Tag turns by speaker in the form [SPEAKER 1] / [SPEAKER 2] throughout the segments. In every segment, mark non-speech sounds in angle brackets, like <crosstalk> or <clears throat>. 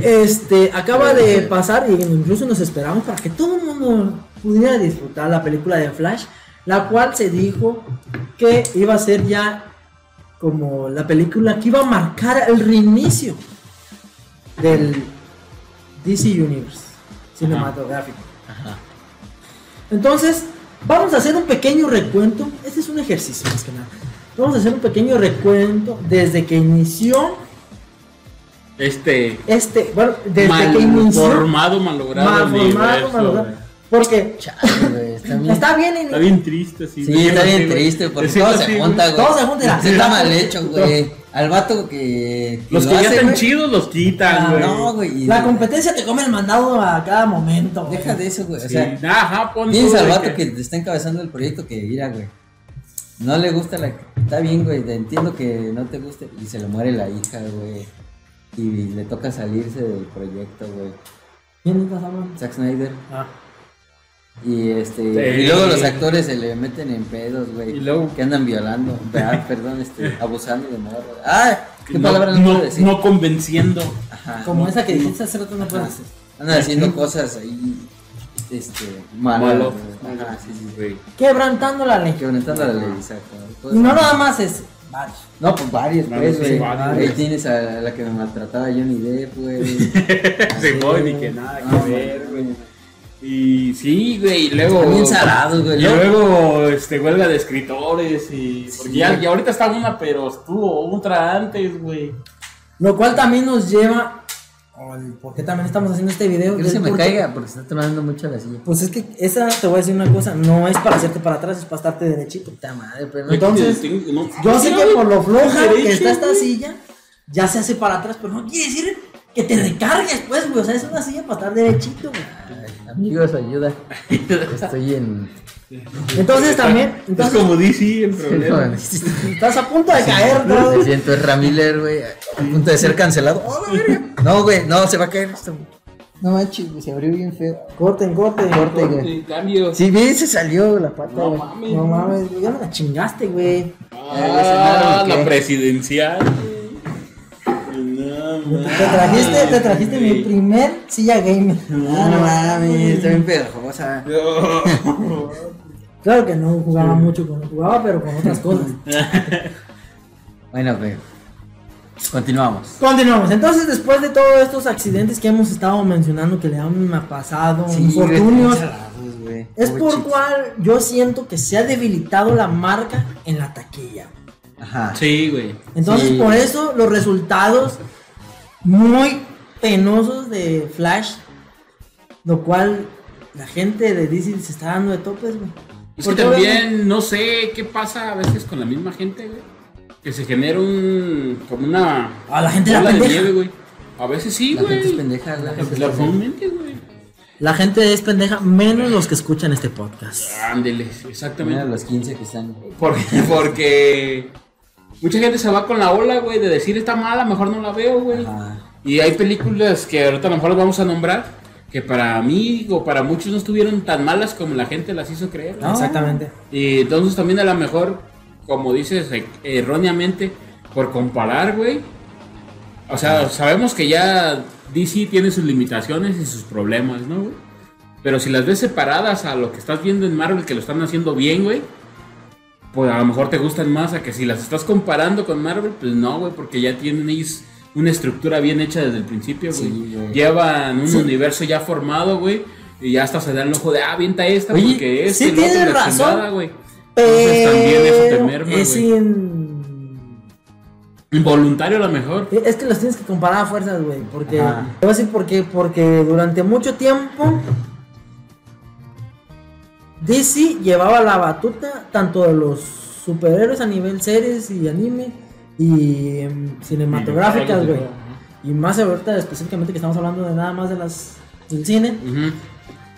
[SPEAKER 1] Este, acaba de pasar y incluso nos esperamos para que todo el mundo pudiera disfrutar la película de Flash, la cual se dijo que iba a ser ya como la película que iba a marcar el reinicio del DC Universe cinematográfico.
[SPEAKER 2] Ajá.
[SPEAKER 1] Entonces, vamos a hacer un pequeño recuento. Este es un ejercicio más que nada. Vamos a hacer un pequeño recuento desde que inició
[SPEAKER 2] Este.
[SPEAKER 1] este, bueno, desde
[SPEAKER 2] mal
[SPEAKER 1] que inició.
[SPEAKER 2] formado, malogrado.
[SPEAKER 1] mal formado,
[SPEAKER 2] universo,
[SPEAKER 1] malogrado. Porque
[SPEAKER 3] Chale, está bien.
[SPEAKER 1] está bien,
[SPEAKER 2] Está bien triste, sí.
[SPEAKER 3] Sí, está bien triste porque todo
[SPEAKER 2] así,
[SPEAKER 3] se junta, güey.
[SPEAKER 1] Todo se junta.
[SPEAKER 3] Sí, <laughs> está mal hecho, güey. Al vato que.
[SPEAKER 2] Los
[SPEAKER 3] lo
[SPEAKER 2] que ya
[SPEAKER 3] hace,
[SPEAKER 2] están
[SPEAKER 3] güey.
[SPEAKER 2] chidos los quitan,
[SPEAKER 1] Ah,
[SPEAKER 2] güey.
[SPEAKER 3] No, güey. y-
[SPEAKER 1] la competencia te come el mandado a cada momento. güey.
[SPEAKER 3] Deja de eso, güey. O
[SPEAKER 2] Sí,
[SPEAKER 3] sea,
[SPEAKER 2] ajá, pon
[SPEAKER 3] Piensa al vato que te está encabezando el proyecto que mira, güey. No le gusta la. Está bien, güey. Entiendo que no te guste. Y se le muere la hija, güey. Y le toca salirse del proyecto, güey.
[SPEAKER 1] ¿Quién estás hablando?
[SPEAKER 3] Zack Snyder.
[SPEAKER 1] Ah.
[SPEAKER 3] Y este.
[SPEAKER 2] Sí.
[SPEAKER 3] Y luego los actores se le meten en pedos, güey.
[SPEAKER 2] Y luego-
[SPEAKER 3] Que andan violando. Ah, <laughs> perdón, este. Abusando de morro. Ah, ¿qué
[SPEAKER 2] no,
[SPEAKER 3] palabra no,
[SPEAKER 2] no,
[SPEAKER 3] puedo decir?
[SPEAKER 2] no convenciendo.
[SPEAKER 3] Ajá.
[SPEAKER 1] Como esa que dijiste hace rato no puedes hacer.
[SPEAKER 3] Andan haciendo cosas ahí. Este. Malas.
[SPEAKER 2] Malo.
[SPEAKER 3] güey. Ajá, sí, sí.
[SPEAKER 2] güey.
[SPEAKER 1] Quebrantando la ley.
[SPEAKER 3] Quebrantando la ley, exacto.
[SPEAKER 1] Y no nada más es varios.
[SPEAKER 3] No, pues varios, pues, güey. Ahí tienes a la que me maltrataba Johnny Depp, güey.
[SPEAKER 2] Se voy, ni que nada
[SPEAKER 3] No,
[SPEAKER 2] que ver, güey. Y sí, güey, y luego.
[SPEAKER 3] Bien salados, güey.
[SPEAKER 2] Y
[SPEAKER 3] Luego-
[SPEAKER 2] este, huelga de escritores y. Porque
[SPEAKER 3] Sí.
[SPEAKER 2] ya, ya ahorita está una, pero estuvo otra antes, güey.
[SPEAKER 1] Lo cual también nos lleva. ¿Por qué también estamos haciendo este video?
[SPEAKER 3] Que se me
[SPEAKER 1] porque-
[SPEAKER 3] caiga porque se está tronando mucho la silla.
[SPEAKER 1] Pues es que esa te voy a decir una cosa, no es para hacerte para atrás, es para estarte derechito.
[SPEAKER 3] Puta madre, pero no.
[SPEAKER 1] Entonces,
[SPEAKER 2] no-
[SPEAKER 1] Yo sé que por lo floja
[SPEAKER 2] derecho,
[SPEAKER 1] que está esta silla, ya se hace para atrás, pero no quiere decir que te recargues, pues, güey. O sea, es una silla para estar derechito, güey.
[SPEAKER 3] Amigos, ayuda. Estoy en.
[SPEAKER 1] Entonces también,
[SPEAKER 2] Es
[SPEAKER 1] entonces,
[SPEAKER 2] como DC el problema.
[SPEAKER 1] estás a punto de caer, ¿no?
[SPEAKER 3] Me siento es Ramiller, güey. A punto de ser cancelado. ¡Oh, la verga! No, güey, no, se va a caer esto. güey. No manches, se abrió bien feo.
[SPEAKER 1] Corten, corten.
[SPEAKER 3] Corte, güey.
[SPEAKER 2] Sí, cambio.
[SPEAKER 3] Sí, bien, se salió la pata,
[SPEAKER 2] No
[SPEAKER 3] güey.
[SPEAKER 2] mames.
[SPEAKER 1] No mames, ya me la chingaste, güey.
[SPEAKER 2] Ah, la presidencial. No,
[SPEAKER 1] Te trajiste, te trajiste mi primer silla gamer.
[SPEAKER 3] Ah, no mames, está bien pegajosa.
[SPEAKER 2] no. <laughs>
[SPEAKER 1] Claro que no jugaba mucho con jugaba, pero con otras cosas. <laughs>
[SPEAKER 3] Bueno, güey. Continuamos.
[SPEAKER 1] Continuamos. Entonces, después de todos estos accidentes que hemos estado mencionando que le han pasado, infortunios,
[SPEAKER 3] güey.
[SPEAKER 1] Es por cual yo siento que se ha debilitado la marca en la taquilla.
[SPEAKER 3] Ajá.
[SPEAKER 2] Sí, güey.
[SPEAKER 1] Entonces,
[SPEAKER 3] Sí.
[SPEAKER 1] por eso los resultados muy penosos de Flash, lo cual la gente de DC se está dando de topes, güey.
[SPEAKER 2] Es que también no sé qué pasa a veces con la misma gente, güey. Que se genera un. como una.
[SPEAKER 1] A la gente la
[SPEAKER 2] de
[SPEAKER 1] pendeja.
[SPEAKER 2] nieve, güey. A veces sí,
[SPEAKER 3] La
[SPEAKER 2] güey.
[SPEAKER 3] gente es pendeja, la gente es
[SPEAKER 2] La
[SPEAKER 3] pendeja.
[SPEAKER 2] güey.
[SPEAKER 1] La gente es pendeja, menos los que escuchan este podcast.
[SPEAKER 2] Ándele,
[SPEAKER 3] Mira
[SPEAKER 2] exactamente.
[SPEAKER 3] los 15 que están. <laughs>
[SPEAKER 2] Porque, porque mucha gente se va con la ola, güey, de decir está mala, mejor no la veo, güey.
[SPEAKER 3] Ajá.
[SPEAKER 2] Y hay películas que ahorita a lo mejor las vamos a nombrar, que para mí o para muchos no estuvieron tan malas como la gente las hizo creer.
[SPEAKER 3] No.
[SPEAKER 1] Exactamente.
[SPEAKER 2] Y entonces también a lo mejor, como dices, e- erróneamente, por comparar, güey. O sea, sabemos que ya DC tiene sus limitaciones y sus problemas, ¿no, güey? Pero si las ves separadas a lo que estás viendo en Marvel, que lo están haciendo bien, güey, pues a lo mejor te gustan más a que si las estás comparando con Marvel, pues no, güey, porque ya tienen ellos una estructura bien hecha desde el principio, güey.
[SPEAKER 3] Sí.
[SPEAKER 2] Llevan un universo ya formado, güey, y ya hasta se dan el ojo de, ah, avienta esta,
[SPEAKER 3] Oye,
[SPEAKER 2] porque es
[SPEAKER 1] sí
[SPEAKER 2] el otro y
[SPEAKER 1] tienes razón,
[SPEAKER 2] güey. Entonces también eso te merma,
[SPEAKER 1] es in-
[SPEAKER 2] Involuntario a lo mejor.
[SPEAKER 1] Es que los tienes que comparar a fuerzas, güey. Porque. Te voy a decir por qué. Porque durante mucho tiempo. DC llevaba la batuta tanto de los superhéroes a nivel series y anime y em, cinematográficas, güey. Y más ahorita específicamente que estamos hablando de nada más de las del cine.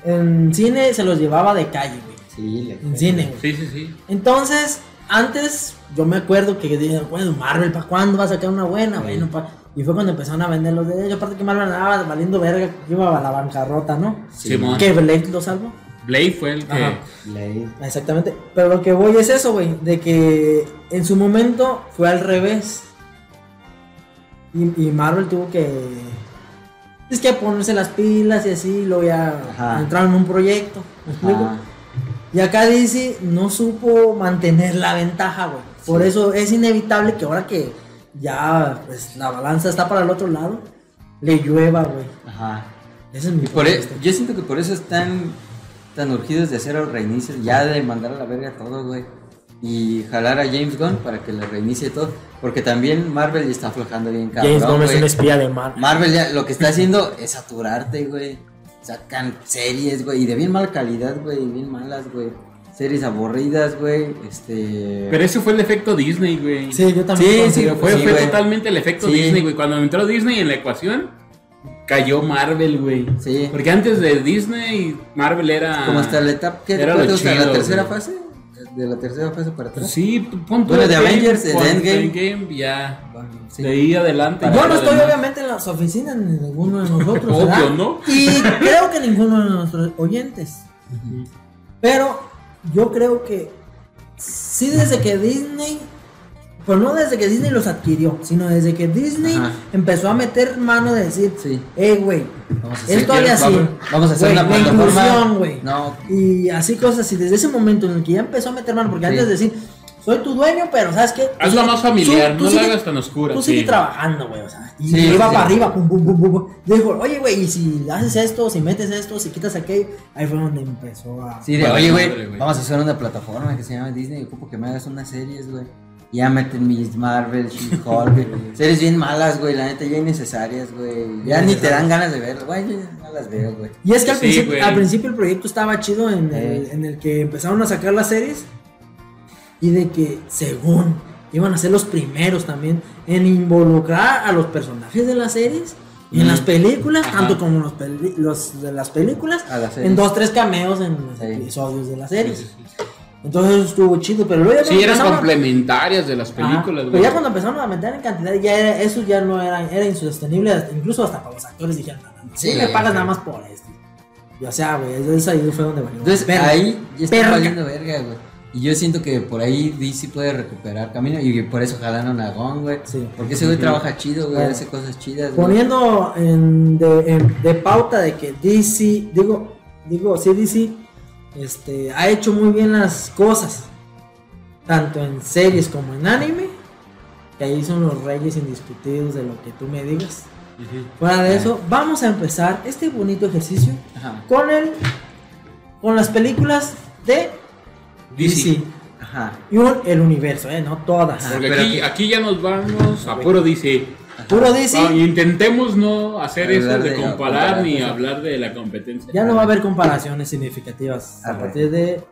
[SPEAKER 1] En cine se los llevaba de calle, güey.
[SPEAKER 3] Sí,
[SPEAKER 1] En cine, güey.
[SPEAKER 2] Sí, sí, sí.
[SPEAKER 1] Entonces, antes yo me acuerdo que dijeron, bueno, Marvel, ¿para cuándo va a sacar una buena? Bueno, pa-". y fue cuando empezaron a vender los derechos. Aparte que Marvel andaba valiendo verga, que iba a la bancarrota, ¿no?
[SPEAKER 2] Simón.
[SPEAKER 1] Que Blade lo salvó.
[SPEAKER 2] Blade fue el que.
[SPEAKER 1] Ajá.
[SPEAKER 3] Blade.
[SPEAKER 1] Exactamente. Pero lo que voy es eso, güey, de que en su momento fue al revés. Y, y Marvel tuvo que es que ponerse las pilas y así, luego ya
[SPEAKER 3] Ajá.
[SPEAKER 1] entraron en un proyecto. ¿Me explico?
[SPEAKER 3] Ajá.
[SPEAKER 1] Y acá DC no supo mantener la ventaja, güey. Por eso es inevitable que ahora que ya pues, la balanza está para el otro lado, le llueva, güey.
[SPEAKER 3] Ajá.
[SPEAKER 1] Ese es mi
[SPEAKER 3] Y por e- yo siento que por eso están tan urgidos de hacer el reinicio, ya de mandar a la verga todo, güey. Y jalar a James Gunn para que le reinicie todo. Porque también Marvel ya está aflojando bien cabrón.
[SPEAKER 1] James Gunn es un espía de mar.
[SPEAKER 3] Marvel ya lo que está haciendo es saturarte, güey. Sacan series, güey, y de bien mala calidad, güey, bien malas, güey. Series aburridas, güey. Este.
[SPEAKER 2] Pero ese fue el efecto Disney, güey.
[SPEAKER 1] Sí, yo también.
[SPEAKER 3] Sí, sí,
[SPEAKER 2] Fue,
[SPEAKER 3] Sí,
[SPEAKER 2] fue totalmente el efecto
[SPEAKER 3] Sí.
[SPEAKER 2] Disney, güey. Cuando entró Disney en la ecuación, cayó Marvel, güey.
[SPEAKER 3] Sí.
[SPEAKER 2] Porque antes de Disney, Marvel era.
[SPEAKER 3] Como hasta la etapa. ¿Qué
[SPEAKER 2] Era lo chido,
[SPEAKER 3] ¿La tercera
[SPEAKER 2] güey.
[SPEAKER 3] fase? De la tercera fase para atrás.
[SPEAKER 2] Sí, punto.
[SPEAKER 3] Bueno, de Avengers, de Endgame.
[SPEAKER 2] Endgame, ya.
[SPEAKER 3] Bueno, sí.
[SPEAKER 2] De ahí adelante.
[SPEAKER 1] Yo no estoy
[SPEAKER 2] demás.
[SPEAKER 1] obviamente en las oficinas ni ninguno de nosotros, <laughs>
[SPEAKER 2] Obvio,
[SPEAKER 1] ¿verdad?
[SPEAKER 2] ¿no?
[SPEAKER 1] Y creo que ninguno de nuestros oyentes. Pero yo creo que sí desde que Disney, pues no desde que Disney los adquirió, sino desde que Disney
[SPEAKER 3] Ajá.
[SPEAKER 1] empezó a meter mano de decir,
[SPEAKER 3] Sí.
[SPEAKER 1] hey, güey,
[SPEAKER 3] a hacer,
[SPEAKER 1] esto hable así.
[SPEAKER 3] vamos, vamos a hacer
[SPEAKER 1] Güey,
[SPEAKER 3] una
[SPEAKER 1] la
[SPEAKER 3] plataforma.
[SPEAKER 1] inclusión, güey.
[SPEAKER 3] No,
[SPEAKER 1] Y así cosas así, desde ese momento en el que ya empezó a meter mano, porque
[SPEAKER 3] Sí.
[SPEAKER 1] antes de decir, soy tu dueño, pero ¿sabes qué?
[SPEAKER 2] Hazla
[SPEAKER 1] sigue-
[SPEAKER 2] más familiar,
[SPEAKER 1] tú- tú
[SPEAKER 2] no
[SPEAKER 1] sigue-
[SPEAKER 2] la hagas tan oscura.
[SPEAKER 1] Tú sigue
[SPEAKER 2] sí.
[SPEAKER 1] trabajando, güey, o sea, y
[SPEAKER 3] Sí,
[SPEAKER 1] iba
[SPEAKER 3] sí.
[SPEAKER 1] para arriba, pum, pum, pum, pum, pum. Dijo, oye, güey, y si haces esto, si metes esto, si quitas aquello, ahí fue donde empezó a...
[SPEAKER 3] Sí, de oye, güey,
[SPEAKER 2] güey.
[SPEAKER 3] vamos a hacer una plataforma que se llama Disney. Ocupo que me hagas unas series, güey. Ya meten mis Marvel, She-Hulk, <laughs> series bien malas, güey. La neta, ya innecesarias, güey. Ya ni te dan ganas de verlas, güey. Ya no las veo, güey.
[SPEAKER 1] Y es que al,
[SPEAKER 2] Sí,
[SPEAKER 1] principio,
[SPEAKER 2] güey.
[SPEAKER 1] al principio el proyecto estaba chido en el, en el que empezaron a sacar las series y de que según iban a ser los primeros también en involucrar a los personajes de las series en
[SPEAKER 3] Mm.
[SPEAKER 1] las películas,
[SPEAKER 2] Ajá.
[SPEAKER 1] tanto como los, de las películas,
[SPEAKER 3] A las series.
[SPEAKER 1] en dos, tres cameos en los
[SPEAKER 3] Sí.
[SPEAKER 1] episodios de las series. Entonces eso estuvo chido, pero luego ya
[SPEAKER 2] Sí, eran complementarias de las películas,
[SPEAKER 1] Pero ya cuando empezaron a meter en cantidad, ya era, eso ya no era, era insostenible, incluso hasta para los actores dijeron,
[SPEAKER 3] Sí,
[SPEAKER 1] me pagas nada más por esto. Y o sea, güey, entonces ahí fue donde valió.
[SPEAKER 3] Entonces,
[SPEAKER 1] Verga.
[SPEAKER 3] ahí ya está valiendo verga, güey. Y yo siento que por ahí DC puede recuperar camino y por eso jalaron a Gon, güey.
[SPEAKER 1] Sí.
[SPEAKER 3] Porque ese güey trabaja chido, güey. Hace cosas chidas, güey.
[SPEAKER 1] Poniendo en, de, en- de pauta de que DC, digo, digo, sí, DC, este, ha hecho muy bien las cosas, tanto en series como en anime, que ahí son los reyes indiscutidos de lo que tú me digas. Fuera de eso, vamos a empezar este bonito ejercicio
[SPEAKER 3] Ajá.
[SPEAKER 1] con el, con las películas de
[SPEAKER 2] DC.
[SPEAKER 1] DC.
[SPEAKER 3] Ajá.
[SPEAKER 1] Y un- el universo, ¿eh? No todas.
[SPEAKER 3] Ajá.
[SPEAKER 2] Porque
[SPEAKER 3] Pero
[SPEAKER 2] aquí, aquí ya nos vamos a puro DC.
[SPEAKER 1] Puro DC.
[SPEAKER 2] Ah, intentemos no hacer eso de
[SPEAKER 3] de-
[SPEAKER 2] comparar
[SPEAKER 3] comparar,
[SPEAKER 2] ni hablar de la competencia.
[SPEAKER 1] Ya no va a haber comparaciones significativas a partir de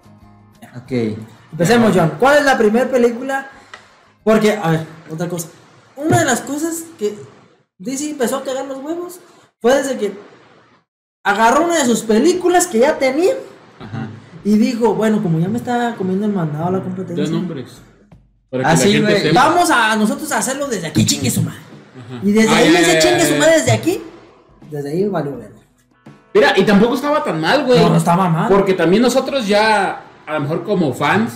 [SPEAKER 3] Ok.
[SPEAKER 1] Empecemos, John. ¿Cuál es la primera película? Porque, a ver, otra cosa. Una de las cosas que DC empezó a cagar los huevos fue desde que agarró una de sus películas que ya tenía
[SPEAKER 2] Ajá.
[SPEAKER 1] y dijo, bueno, como ya me está comiendo el mandado a la
[SPEAKER 2] Dos
[SPEAKER 1] competencia,
[SPEAKER 2] nombres. Para
[SPEAKER 3] Ah,
[SPEAKER 1] vamos a nosotros a hacerlo desde aquí, chingue su madre.
[SPEAKER 2] Ajá.
[SPEAKER 1] Y desde
[SPEAKER 2] Ah,
[SPEAKER 1] ahí ese chingue
[SPEAKER 2] ya,
[SPEAKER 1] su madre desde aquí, desde ahí valió verga.
[SPEAKER 2] Mira, y tampoco estaba tan mal, güey.
[SPEAKER 1] No, no estaba mal.
[SPEAKER 2] Porque también nosotros ya, a lo mejor como fans,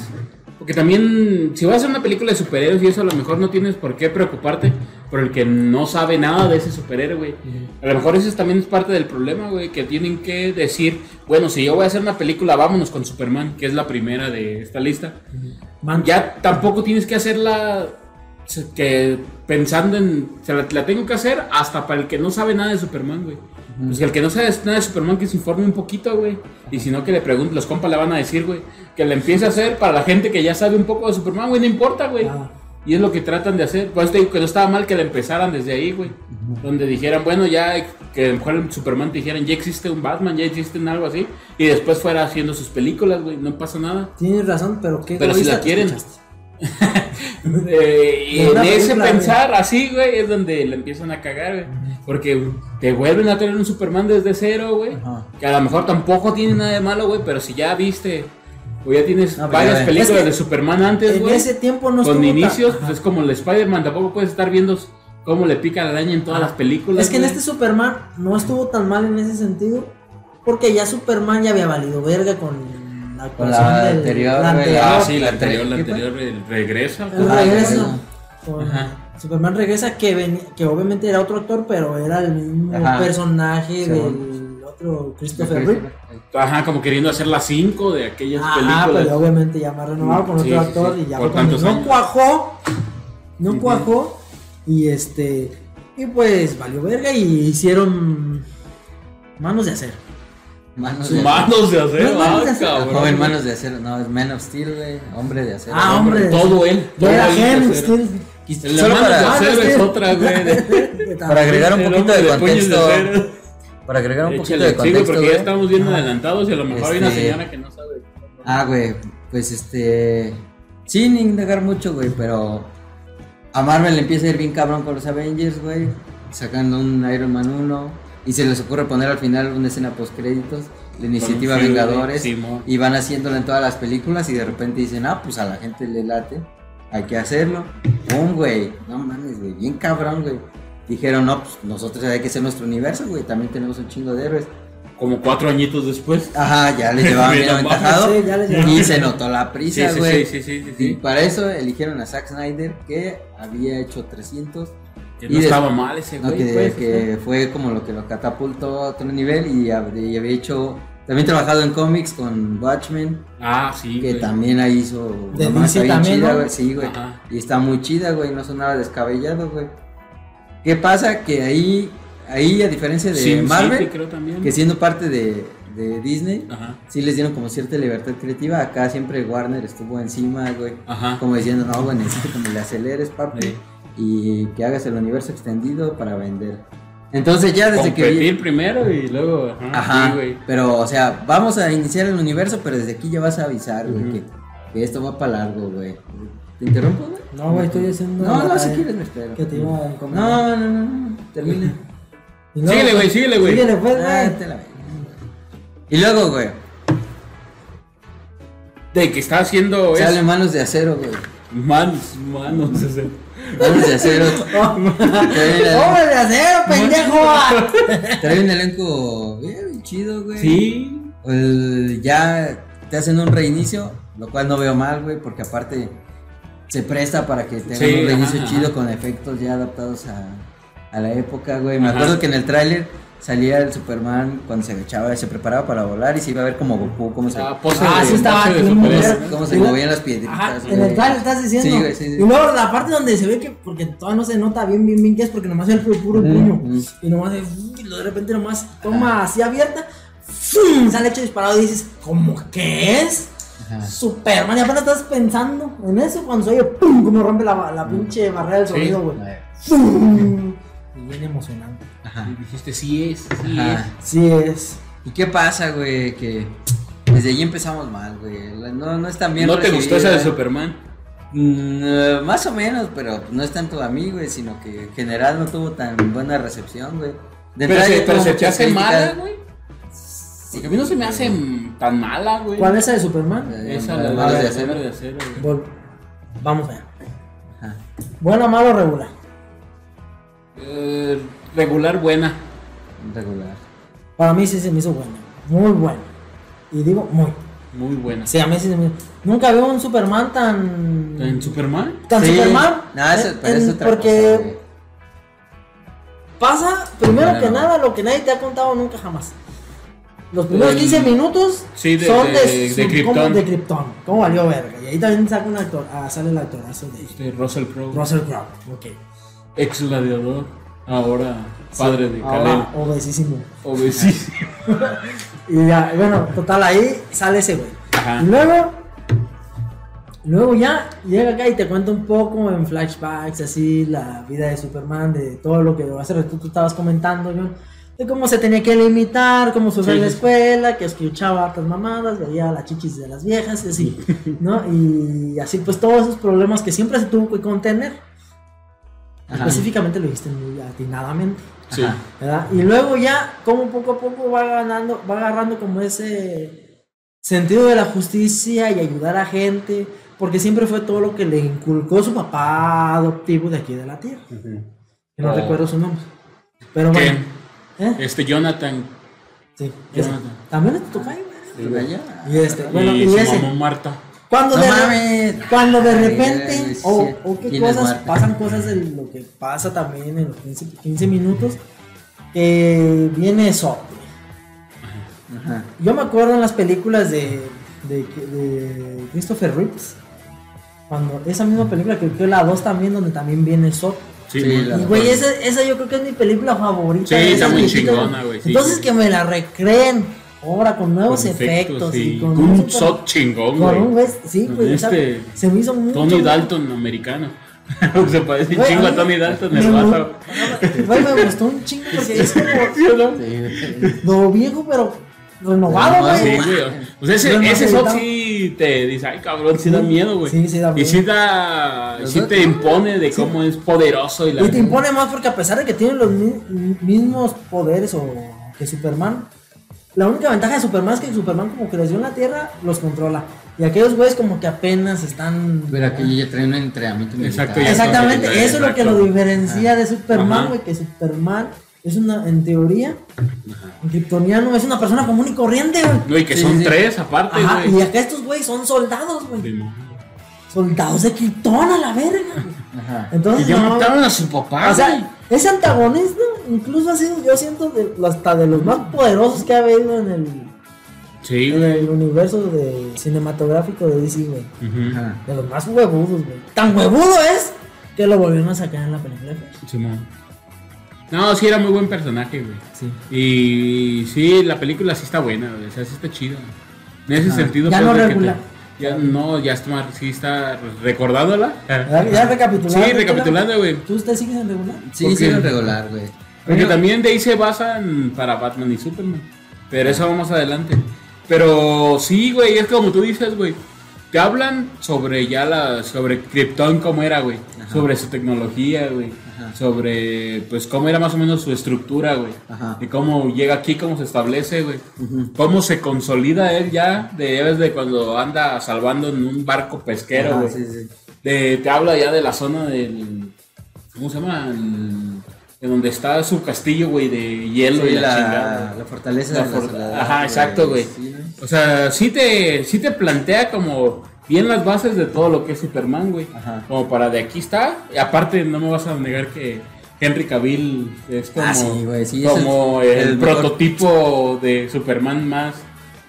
[SPEAKER 2] porque también si vas a hacer una película de superhéroes y eso a lo mejor no tienes por qué preocuparte por el que no sabe nada de ese superhéroe, güey. A lo mejor eso es- también es parte del problema, güey, que tienen que decir, bueno, si yo voy a hacer una película, vámonos con Superman, que es la primera de esta lista.
[SPEAKER 1] Man,
[SPEAKER 2] Ya tampoco tienes que hacerla que pensando en, se la, la tengo que hacer hasta para el que no sabe nada de Superman, güey. Pues que el que no sabe nada de Superman que se informe un poquito, güey. Y si no que le pregunte, los compas le van a decir, güey, que le empiece a hacer para la gente que ya sabe un poco de Superman, güey, no importa, güey.
[SPEAKER 1] Ah.
[SPEAKER 2] Y es lo que tratan de hacer. Pues te digo que no estaba mal que le empezaran desde ahí, güey. Donde dijeran, bueno, ya que a lo mejor en Superman te dijeran, ya existe un Batman, ya existe un algo así. Y después fuera haciendo sus películas, güey, no pasa nada.
[SPEAKER 1] Tienes razón, pero qué
[SPEAKER 2] Pero si la quieren. <laughs> Eh, y en ese
[SPEAKER 1] película,
[SPEAKER 2] pensar así, güey, es donde le empiezan a cagar, güey. Porque te vuelven a tener un Superman desde cero, güey.
[SPEAKER 3] Ajá.
[SPEAKER 2] Que a lo mejor tampoco tiene nada de malo, güey, pero si ya viste o ya tienes
[SPEAKER 3] No, pero
[SPEAKER 2] varias
[SPEAKER 3] ya
[SPEAKER 2] películas
[SPEAKER 1] Es que
[SPEAKER 2] de Superman antes,
[SPEAKER 1] En
[SPEAKER 2] güey.
[SPEAKER 1] ese tiempo no
[SPEAKER 2] Con inicios, pues es como el Spider-Man, tampoco puedes estar viendo cómo le pica la araña en todas las películas.
[SPEAKER 1] Es que en este Superman no estuvo tan mal en ese sentido. Porque ya Superman ya había valido verga con la
[SPEAKER 3] Con
[SPEAKER 1] actuación
[SPEAKER 3] la
[SPEAKER 1] del-
[SPEAKER 3] anterior,
[SPEAKER 1] la anterior.
[SPEAKER 2] Ah, sí, la anterior, la anterior el regresa.
[SPEAKER 1] El
[SPEAKER 3] Ah,
[SPEAKER 1] regreso.
[SPEAKER 3] regreso.
[SPEAKER 1] Con-
[SPEAKER 2] Ajá.
[SPEAKER 1] Superman regresa que ven- que obviamente era otro actor, pero era el mismo
[SPEAKER 3] Ajá.
[SPEAKER 1] personaje del otro Christopher Reeve.
[SPEAKER 2] Ajá, como queriendo hacer las 5 de aquellas
[SPEAKER 1] Ajá,
[SPEAKER 2] películas.
[SPEAKER 1] pero obviamente ya más renovado con
[SPEAKER 2] Sí,
[SPEAKER 1] otro
[SPEAKER 2] sí,
[SPEAKER 1] actor
[SPEAKER 2] sí,
[SPEAKER 1] y ya
[SPEAKER 2] por tantos
[SPEAKER 1] no
[SPEAKER 2] años.
[SPEAKER 1] cuajó, no cuajó y este y pues valió verga y hicieron manos de acero.
[SPEAKER 3] Manos de
[SPEAKER 2] Manos de acero,
[SPEAKER 1] No, manos de
[SPEAKER 2] ah,
[SPEAKER 1] acero.
[SPEAKER 2] cabrón.
[SPEAKER 3] Joven Manos de Acero, no, es Man of Steel, güey. Hombre de Acero.
[SPEAKER 1] Ah, hombre.
[SPEAKER 2] Todo él. Todo
[SPEAKER 1] era
[SPEAKER 2] él.
[SPEAKER 1] Steel.
[SPEAKER 3] Solo
[SPEAKER 2] manos de
[SPEAKER 3] para,
[SPEAKER 2] acero es otra, güey. de- <laughs>
[SPEAKER 3] para agregar un poquito de contexto. Para agregar un poquito de
[SPEAKER 2] sí,
[SPEAKER 3] contexto.
[SPEAKER 2] porque ya estamos bien adelantados y a lo mejor hay una
[SPEAKER 3] Este-
[SPEAKER 2] señora que no sabe.
[SPEAKER 3] Ah, güey, pues este. Sin indagar mucho, güey, pero. A Marvel le empieza a ir bien cabrón con los Avengers, güey. Sacando un Iron Man 1. Y se les ocurre poner al final una escena post créditos. La iniciativa Vengadores.
[SPEAKER 2] Simón.
[SPEAKER 3] Y van haciéndolo en todas las películas. Y de repente dicen, ah, pues a la gente le late. Hay que hacerlo. ¡Pum, güey! No mames, güey. Bien cabrón, güey. Dijeron, no, pues nosotros hay que ser nuestro universo, güey. También tenemos un chingo de héroes.
[SPEAKER 2] Como cuatro añitos después.
[SPEAKER 3] Ajá, ya les <laughs> llevaban bien aventajado.
[SPEAKER 1] Sí, ya les llevaban.
[SPEAKER 3] Y se notó la prisa,
[SPEAKER 2] sí,
[SPEAKER 3] güey.
[SPEAKER 2] sí, sí, sí, sí,
[SPEAKER 3] Y para eso eligieron a Zack Snyder, que había hecho 300.
[SPEAKER 2] Que
[SPEAKER 3] y
[SPEAKER 2] no
[SPEAKER 3] de-
[SPEAKER 2] estaba mal ese
[SPEAKER 3] no,
[SPEAKER 2] güey.
[SPEAKER 3] que,
[SPEAKER 2] pues,
[SPEAKER 3] que fue como lo que lo catapultó a otro nivel. Y, hab- y había hecho. También trabajado en cómics con Watchmen,
[SPEAKER 2] Ah, sí.
[SPEAKER 3] que
[SPEAKER 2] güey.
[SPEAKER 3] también ahí hizo.
[SPEAKER 1] De
[SPEAKER 3] una
[SPEAKER 1] DC
[SPEAKER 3] está bien
[SPEAKER 1] también,
[SPEAKER 3] chida,
[SPEAKER 1] ¿no?
[SPEAKER 3] güey, Sí, güey.
[SPEAKER 2] Ajá.
[SPEAKER 3] Y está muy chida, güey. No sonaba descabellado, güey. ¿Qué pasa? Que ahí, ahí a diferencia de Marvel,
[SPEAKER 2] City, creo también.
[SPEAKER 3] que siendo parte de, de Disney,
[SPEAKER 2] Ajá.
[SPEAKER 3] sí les dieron como cierta libertad creativa. Acá siempre Warner estuvo encima, güey.
[SPEAKER 2] Ajá.
[SPEAKER 3] Como diciendo, no, güey, necesito que me le aceleres, papi.
[SPEAKER 2] Sí.
[SPEAKER 3] Y que hagas el universo extendido para vender. Entonces ya desde que
[SPEAKER 2] Competir primero y luego. Ajá.
[SPEAKER 3] Ajá,
[SPEAKER 2] sí, güey.
[SPEAKER 3] pero o sea, vamos a iniciar el universo, pero desde aquí ya vas a avisar, güey, que, que esto va para largo, güey. ¿Te interrumpo, güey?
[SPEAKER 1] No, güey, estoy haciendo
[SPEAKER 3] No, no, si quieres me espero.
[SPEAKER 1] que te iba a comentar.
[SPEAKER 3] No, no, no, no, termina. <laughs>
[SPEAKER 2] Síguele, güey, síguele, güey.
[SPEAKER 1] Síguele, pues,
[SPEAKER 3] Ah,
[SPEAKER 1] güey.
[SPEAKER 3] te la. Y luego, güey,
[SPEAKER 2] De que está haciendo
[SPEAKER 3] sale
[SPEAKER 2] eso.
[SPEAKER 3] manos de acero, güey.
[SPEAKER 2] Manos, manos. ese.
[SPEAKER 3] Manos de acero. <laughs> trae,
[SPEAKER 1] ¡Hombre de acero, pendejo! <laughs>
[SPEAKER 3] trae un elenco bien chido, güey.
[SPEAKER 2] Sí.
[SPEAKER 3] El- ya te hacen un reinicio, lo cual no veo mal, güey, porque aparte se presta para que tengan
[SPEAKER 2] Sí,
[SPEAKER 3] un reinicio
[SPEAKER 2] ajá,
[SPEAKER 3] chido
[SPEAKER 2] ajá.
[SPEAKER 3] con efectos ya adaptados a, a la época, güey. Me
[SPEAKER 2] Ajá.
[SPEAKER 3] acuerdo que en el tráiler salía el Superman cuando se agachaba, se preparaba para volar y se iba a ver como Goku, cómo se,
[SPEAKER 2] Ah,
[SPEAKER 1] Ah, sí estaba
[SPEAKER 3] cómo se movían las piedritas.
[SPEAKER 1] En el tal estás diciendo.
[SPEAKER 3] Sí, güey, sí, sí.
[SPEAKER 1] Y luego la parte donde se ve que, porque todavía no se nota bien, bien, bien que es porque nomás es el puro, puño.
[SPEAKER 3] ujú.
[SPEAKER 1] Y nomás de, y de repente nomás toma así abierta, ¡fum! sale hecho disparado y dices, ¿cómo que es?
[SPEAKER 3] Ajá.
[SPEAKER 1] Superman, y apenas estás pensando en eso cuando se oye, ¡pum! Como rompe la, la pinche barrera del sonido, güey. ¡Pum! Y bien emocionante.
[SPEAKER 3] Ajá.
[SPEAKER 2] Y dijiste, sí es, sí
[SPEAKER 3] Ajá.
[SPEAKER 1] Sí es.
[SPEAKER 3] ¿Y qué pasa, güey? Que desde ahí empezamos mal, güey. La- No, no es tan
[SPEAKER 2] es.
[SPEAKER 3] bien
[SPEAKER 2] ¿No te gustó esa de. Superman?
[SPEAKER 3] Mm, más o menos, pero no es tanto a mí, güey, sino que en general no tuvo tan buena recepción, güey. De
[SPEAKER 2] Pero se, pero se te hace mala, güey. Porque a mí no se me hace tan mala, güey.
[SPEAKER 1] ¿Cuál es esa de Superman?
[SPEAKER 3] Eh,
[SPEAKER 2] Esa, la de
[SPEAKER 3] manos
[SPEAKER 2] la
[SPEAKER 3] de acero.
[SPEAKER 2] de acero. güey.
[SPEAKER 1] Vamos allá.
[SPEAKER 3] Ajá.
[SPEAKER 1] Bueno, malo, regular.
[SPEAKER 2] Eh, regular buena.
[SPEAKER 3] Regular.
[SPEAKER 1] Para mí sí se me hizo buena. Muy buena. Y digo, muy.
[SPEAKER 2] Muy buena.
[SPEAKER 1] Sí, a mí sí se me Nunca veo un Superman tan.
[SPEAKER 2] ¿En Superman?
[SPEAKER 1] Tan
[SPEAKER 3] Sí.
[SPEAKER 1] Superman.
[SPEAKER 3] No, eso-
[SPEAKER 1] en-
[SPEAKER 3] pero es
[SPEAKER 1] en-
[SPEAKER 3] otra
[SPEAKER 1] porque
[SPEAKER 3] cosa,
[SPEAKER 1] pasa, primero
[SPEAKER 3] Bueno,
[SPEAKER 1] que
[SPEAKER 3] no.
[SPEAKER 1] nada, lo que nadie te ha contado nunca jamás. Los primeros
[SPEAKER 2] El-
[SPEAKER 1] 15 minutos
[SPEAKER 2] sí, de-
[SPEAKER 1] son
[SPEAKER 2] de-
[SPEAKER 1] de,
[SPEAKER 2] de Krypton.
[SPEAKER 1] como de Krypton. ¿Cómo valió verga? Y ahí también saca un actor, ah, sale el actorazo de
[SPEAKER 2] Russell Crowe.
[SPEAKER 1] Russell Crowe. Ok.
[SPEAKER 2] Ex gladiador. Ahora padre de Kalel.
[SPEAKER 1] obesísimo.
[SPEAKER 2] Obesísimo. <laughs>
[SPEAKER 1] Y ya, bueno, total, ahí sale ese güey.
[SPEAKER 2] Ajá.
[SPEAKER 1] Y luego, luego ya llega acá y te cuenta un poco en flashbacks, así, la vida de Superman, de todo lo que hace rato tú estabas comentando, John, de cómo se tenía que limitar, cómo se
[SPEAKER 2] Sí,
[SPEAKER 1] en la escuela, que escuchaba hartas mamadas, veía las chichis de las viejas y así, ¿no? Y así, pues todos esos problemas que siempre se tuvo que contener.
[SPEAKER 3] Ajá.
[SPEAKER 1] Específicamente lo dijiste muy atinadamente.
[SPEAKER 2] Sí.
[SPEAKER 1] ¿verdad? Y luego ya, como poco a poco va ganando, va agarrando como ese sentido de la justicia y ayudar a gente, porque siempre fue todo lo que le inculcó su papá adoptivo de aquí de la tierra. No
[SPEAKER 2] Oh.
[SPEAKER 1] recuerdo su nombre. Pero
[SPEAKER 2] ¿Qué?
[SPEAKER 1] bueno. ¿eh?
[SPEAKER 2] Este Jonathan.
[SPEAKER 1] Sí.
[SPEAKER 2] Jonathan.
[SPEAKER 1] También es tu tocayo. Y este, bueno,
[SPEAKER 2] y
[SPEAKER 1] y
[SPEAKER 2] su
[SPEAKER 1] ese.
[SPEAKER 2] mamá Marta.
[SPEAKER 1] Cuando
[SPEAKER 3] No
[SPEAKER 1] de, cuando de repente, o, o qué
[SPEAKER 3] ¿Quién es
[SPEAKER 1] cosas, pasan cosas de lo que pasa también en los 15, 15 minutos, que viene eso.
[SPEAKER 3] Ajá.
[SPEAKER 1] Yo me acuerdo en las películas de, de, de Christopher Reeves, cuando esa misma película, creo que la 2 también, donde también viene Sot.
[SPEAKER 2] Sí,
[SPEAKER 1] Y güey, esa, esa yo creo que es mi película favorita.
[SPEAKER 2] Sí, está muy chingona, güey, sí,
[SPEAKER 1] Entonces
[SPEAKER 2] sí.
[SPEAKER 1] que me la recreen ahora con nuevos
[SPEAKER 2] con
[SPEAKER 1] efectos, y con,
[SPEAKER 2] un shot chingón,
[SPEAKER 1] con un
[SPEAKER 2] güey.
[SPEAKER 1] güey, sí,
[SPEAKER 2] Con
[SPEAKER 1] güey, o sea,
[SPEAKER 2] este
[SPEAKER 1] se me hizo mucho.
[SPEAKER 2] Tony Dalton americano. <laughs> Se parece un chingo a Tony Dalton
[SPEAKER 1] me
[SPEAKER 2] el vato.
[SPEAKER 1] Güey, me gustó un chingo <laughs> porque es como
[SPEAKER 2] ¿Sí no?
[SPEAKER 3] Sí,
[SPEAKER 1] viejo, pero renovado,
[SPEAKER 2] Sí,
[SPEAKER 1] güey.
[SPEAKER 2] sea, ese,
[SPEAKER 1] No, no,
[SPEAKER 2] ese shot sí te dice, ay cabrón, sí,
[SPEAKER 1] Sí,
[SPEAKER 2] da miedo, güey.
[SPEAKER 1] sí, sí da
[SPEAKER 2] Y
[SPEAKER 1] miedo.
[SPEAKER 2] sí da, sí te impone de cómo es poderoso y la
[SPEAKER 1] Y te impone más porque a pesar de que tiene los mi- mismos poderes o que Superman, la única ventaja de Superman es que Superman como creció en la Tierra, los controla. Y aquellos güeyes como que apenas están...
[SPEAKER 3] Pero aquí ya traen un entrenamiento militar.
[SPEAKER 2] Exacto, ya
[SPEAKER 1] Exactamente,
[SPEAKER 2] Exacto.
[SPEAKER 1] eso es lo que lo diferencia de Superman, güey, que Superman es una, en teoría, un kryptoniano, es una persona común y corriente, güey.
[SPEAKER 2] No, y que
[SPEAKER 3] Sí,
[SPEAKER 2] son
[SPEAKER 3] sí.
[SPEAKER 2] tres aparte,
[SPEAKER 1] Ajá, y acá estos güeyes son soldados, güey.
[SPEAKER 2] Sí.
[SPEAKER 1] Soldados de Krypton a la verga. güey.
[SPEAKER 3] Ajá.
[SPEAKER 1] Entonces,
[SPEAKER 2] Y ya
[SPEAKER 1] no,
[SPEAKER 2] mataron a su papá,
[SPEAKER 1] o sea,
[SPEAKER 2] güey.
[SPEAKER 1] Ese antagonista incluso ha sido, yo siento, de, hasta de los más poderosos que ha habido en el,
[SPEAKER 2] Sí,
[SPEAKER 1] en el universo de cinematográfico de DC, güey.
[SPEAKER 3] Ajá.
[SPEAKER 1] De los más huevudos, güey. Tan huevudo es que lo volvieron a sacar en la película.
[SPEAKER 2] Sí. No, sí era muy buen personaje, güey.
[SPEAKER 1] Sí.
[SPEAKER 2] Y sí, la película sí está buena, güey. O sea, sí está chida. En ese sentido,
[SPEAKER 1] Ya
[SPEAKER 2] pues,
[SPEAKER 1] no regular.
[SPEAKER 2] Ya no, ya está, más- sí está recordándola.
[SPEAKER 1] Ya, ya recapitulando.
[SPEAKER 2] Sí, recapitulando, güey.
[SPEAKER 1] ¿Tú usted sigues en regular?
[SPEAKER 3] Sí,
[SPEAKER 2] Porque-
[SPEAKER 3] sí, era regular, güey.
[SPEAKER 2] Porque también de ahí se basan para Batman y Superman. Pero eso vamos adelante. Pero sí, güey, es como tú dices, güey. Te hablan sobre ya la. sobre Krypton cómo era, güey. Sobre su tecnología, güey.
[SPEAKER 3] Ajá.
[SPEAKER 2] Sobre pues cómo era más o menos su estructura, güey.
[SPEAKER 3] Ajá.
[SPEAKER 2] Y cómo llega aquí, cómo se establece, güey.
[SPEAKER 3] Ujú.
[SPEAKER 2] Cómo se consolida él ya, de, ya ves de cuando anda salvando en un barco pesquero,
[SPEAKER 3] Ajá,
[SPEAKER 2] güey.
[SPEAKER 3] sí, sí.
[SPEAKER 2] De- te habla ya de la zona del. ¿Cómo se llama? El- de donde está su castillo, güey, de hielo
[SPEAKER 3] Sí,
[SPEAKER 2] y la,
[SPEAKER 3] la,
[SPEAKER 2] chingada.
[SPEAKER 3] la fortaleza
[SPEAKER 2] La
[SPEAKER 3] de la soledad,
[SPEAKER 2] Ajá, exacto, güey. O sea, sí te, sí te plantea como bien las bases de todo lo que es Superman, güey.
[SPEAKER 3] Ajá.
[SPEAKER 2] Como para de aquí está. Y aparte, no me vas a negar que Henry Cavill es como,
[SPEAKER 3] Ah, sí, güey, sí, es
[SPEAKER 2] como
[SPEAKER 3] el-
[SPEAKER 2] el,
[SPEAKER 3] el mejor.
[SPEAKER 2] prototipo de Superman más,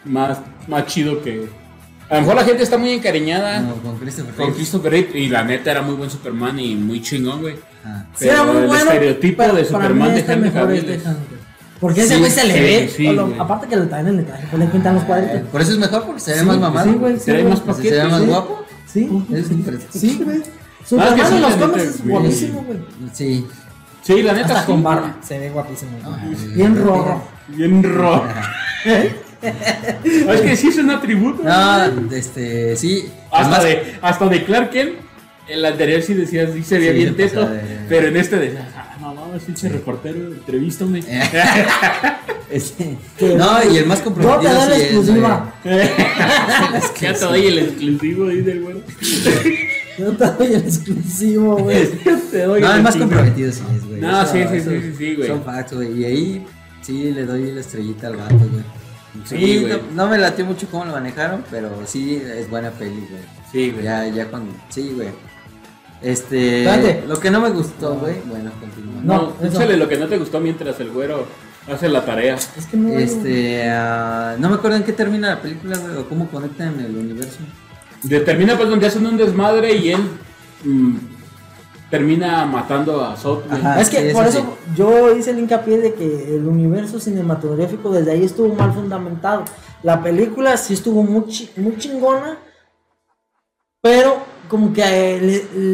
[SPEAKER 2] más, más chido que. A lo mejor la gente está muy encariñada
[SPEAKER 3] No, con Christopher
[SPEAKER 2] con
[SPEAKER 3] Reeves.
[SPEAKER 2] Christopher Reeve y la neta era muy buen Superman y muy chingón, güey.
[SPEAKER 1] Sí, era
[SPEAKER 2] Pero
[SPEAKER 1] muy
[SPEAKER 2] el
[SPEAKER 1] bueno.
[SPEAKER 2] estereotipo de Superman de Henry Cavill.
[SPEAKER 1] Porque ese
[SPEAKER 3] Sí,
[SPEAKER 1] güey se le
[SPEAKER 2] sí,
[SPEAKER 1] ve.
[SPEAKER 2] sí,
[SPEAKER 1] lo- aparte que le traen el traje, pues le pintan los
[SPEAKER 3] Eh,
[SPEAKER 1] cuadritos.
[SPEAKER 3] Por eso es mejor porque se ve
[SPEAKER 1] Sí,
[SPEAKER 3] más mamado.
[SPEAKER 1] sí, güey, sí,
[SPEAKER 2] Trae
[SPEAKER 1] güey.
[SPEAKER 2] más
[SPEAKER 3] Se ve más
[SPEAKER 1] sí.
[SPEAKER 3] guapo.
[SPEAKER 1] Sí,
[SPEAKER 3] Es interesante.
[SPEAKER 1] sí, güey.
[SPEAKER 2] Ah,
[SPEAKER 1] Superman
[SPEAKER 2] que sí,
[SPEAKER 1] en
[SPEAKER 2] la
[SPEAKER 1] los
[SPEAKER 2] neta,
[SPEAKER 1] cómics es
[SPEAKER 2] sí.
[SPEAKER 1] guapísimo, güey.
[SPEAKER 3] Sí.
[SPEAKER 2] Sí, la neta.
[SPEAKER 1] Hasta
[SPEAKER 2] sí,
[SPEAKER 1] con barba. Se ve guapísimo. Bien
[SPEAKER 3] sí.
[SPEAKER 1] rojo.
[SPEAKER 2] Bien rojo. <laughs> es que sí es un atributo.
[SPEAKER 3] No, este, sí.
[SPEAKER 2] hasta, de, hasta de Clark Kent, en la anterior sí decías, sí se veía
[SPEAKER 3] Sí,
[SPEAKER 2] bien
[SPEAKER 3] se
[SPEAKER 2] teto. Pero en este decías, ah, no mames, pinche reportero, entrevístame. <laughs>
[SPEAKER 3] este, no, y el más
[SPEAKER 1] te
[SPEAKER 3] comprometido
[SPEAKER 1] doy la
[SPEAKER 3] sí es,
[SPEAKER 1] exclusiva. <laughs>
[SPEAKER 2] ya te doy el exclusivo, dice el güero.
[SPEAKER 1] Yo te doy el exclusivo, güey. <laughs>
[SPEAKER 2] te.
[SPEAKER 3] No, el más comprometido sí es, güey.
[SPEAKER 2] No, sí, sí, sí, sí, sí, güey.
[SPEAKER 3] Son facts, güey. Y ahí sí le doy la estrellita al vato, güey.
[SPEAKER 2] Sí,
[SPEAKER 3] no, no me latió mucho cómo lo manejaron, pero sí es buena peli, güey.
[SPEAKER 2] Sí, güey.
[SPEAKER 3] Ya, ya cuando. Sí, güey. Este.
[SPEAKER 1] Espérate.
[SPEAKER 3] Lo que no me gustó, güey. Bueno, continúa.
[SPEAKER 1] No,
[SPEAKER 2] No, échale lo que no te gustó mientras el güero hace la tarea.
[SPEAKER 1] Es que no.
[SPEAKER 3] Este. ah, no me acuerdo en qué termina la película, güey, o cómo conectan el universo.
[SPEAKER 2] Determina pues donde hacen un desmadre y él mm, termina matando a.
[SPEAKER 3] Ajá.
[SPEAKER 1] es que
[SPEAKER 3] sí,
[SPEAKER 1] por
[SPEAKER 3] eso
[SPEAKER 1] eso yo hice el hincapié de que el universo cinematográfico desde ahí estuvo mal fundamentado. La película sí estuvo muy, chi- muy chingona, pero como que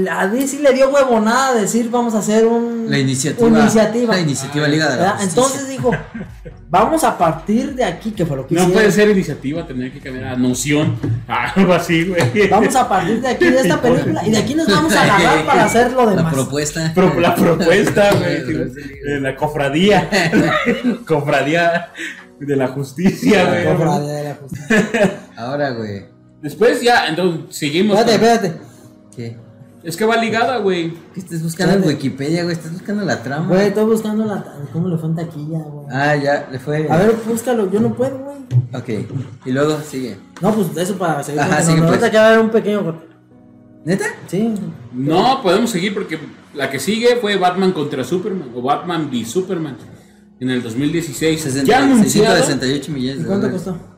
[SPEAKER 1] a, a DC le dio huevonada decir vamos a hacer un,
[SPEAKER 3] La iniciativa.
[SPEAKER 1] una iniciativa.
[SPEAKER 3] La iniciativa Liga de la.
[SPEAKER 1] Entonces dijo, vamos a partir de aquí, que fue lo que
[SPEAKER 2] No
[SPEAKER 1] hicieron.
[SPEAKER 2] puede ser iniciativa, tendría que cambiar a noción. Algo así, güey.
[SPEAKER 1] Vamos a partir de aquí de esta <laughs> película y de aquí nos vamos a agarrar <laughs> para hacer lo
[SPEAKER 3] La
[SPEAKER 1] demás.
[SPEAKER 3] propuesta.
[SPEAKER 2] Pro- la propuesta, <laughs> güey. de la cofradía. cofradía de la justicia, güey.
[SPEAKER 1] Cofradía de la justicia.
[SPEAKER 3] Ahora, güey.
[SPEAKER 2] Después ya, entonces seguimos.
[SPEAKER 1] Espérate,
[SPEAKER 2] con-
[SPEAKER 1] espérate.
[SPEAKER 3] ¿Qué?
[SPEAKER 2] Es que va ligada, güey.
[SPEAKER 3] ¿Qué estás buscando en Wikipedia, güey? Estás buscando la trama.
[SPEAKER 1] Güey, estoy buscando la, cómo le fue en taquilla, güey.
[SPEAKER 3] Ah, ya, le fue.
[SPEAKER 1] A ver, búscalo, yo no puedo, güey.
[SPEAKER 3] Ok, y luego sigue.
[SPEAKER 1] No, pues eso para seguir.
[SPEAKER 3] Ajá, sigue, pues.
[SPEAKER 1] Ahorita que va a haber un pequeño corte.
[SPEAKER 3] ¿Neta?
[SPEAKER 1] Sí.
[SPEAKER 2] No, podemos seguir porque la que sigue fue Batman contra Superman o Batman v Superman en el 2016.
[SPEAKER 3] 60,
[SPEAKER 2] ya anunciado.
[SPEAKER 3] 668 millones
[SPEAKER 1] ¿Y
[SPEAKER 3] de
[SPEAKER 1] cuánto
[SPEAKER 3] dólares.
[SPEAKER 1] costó?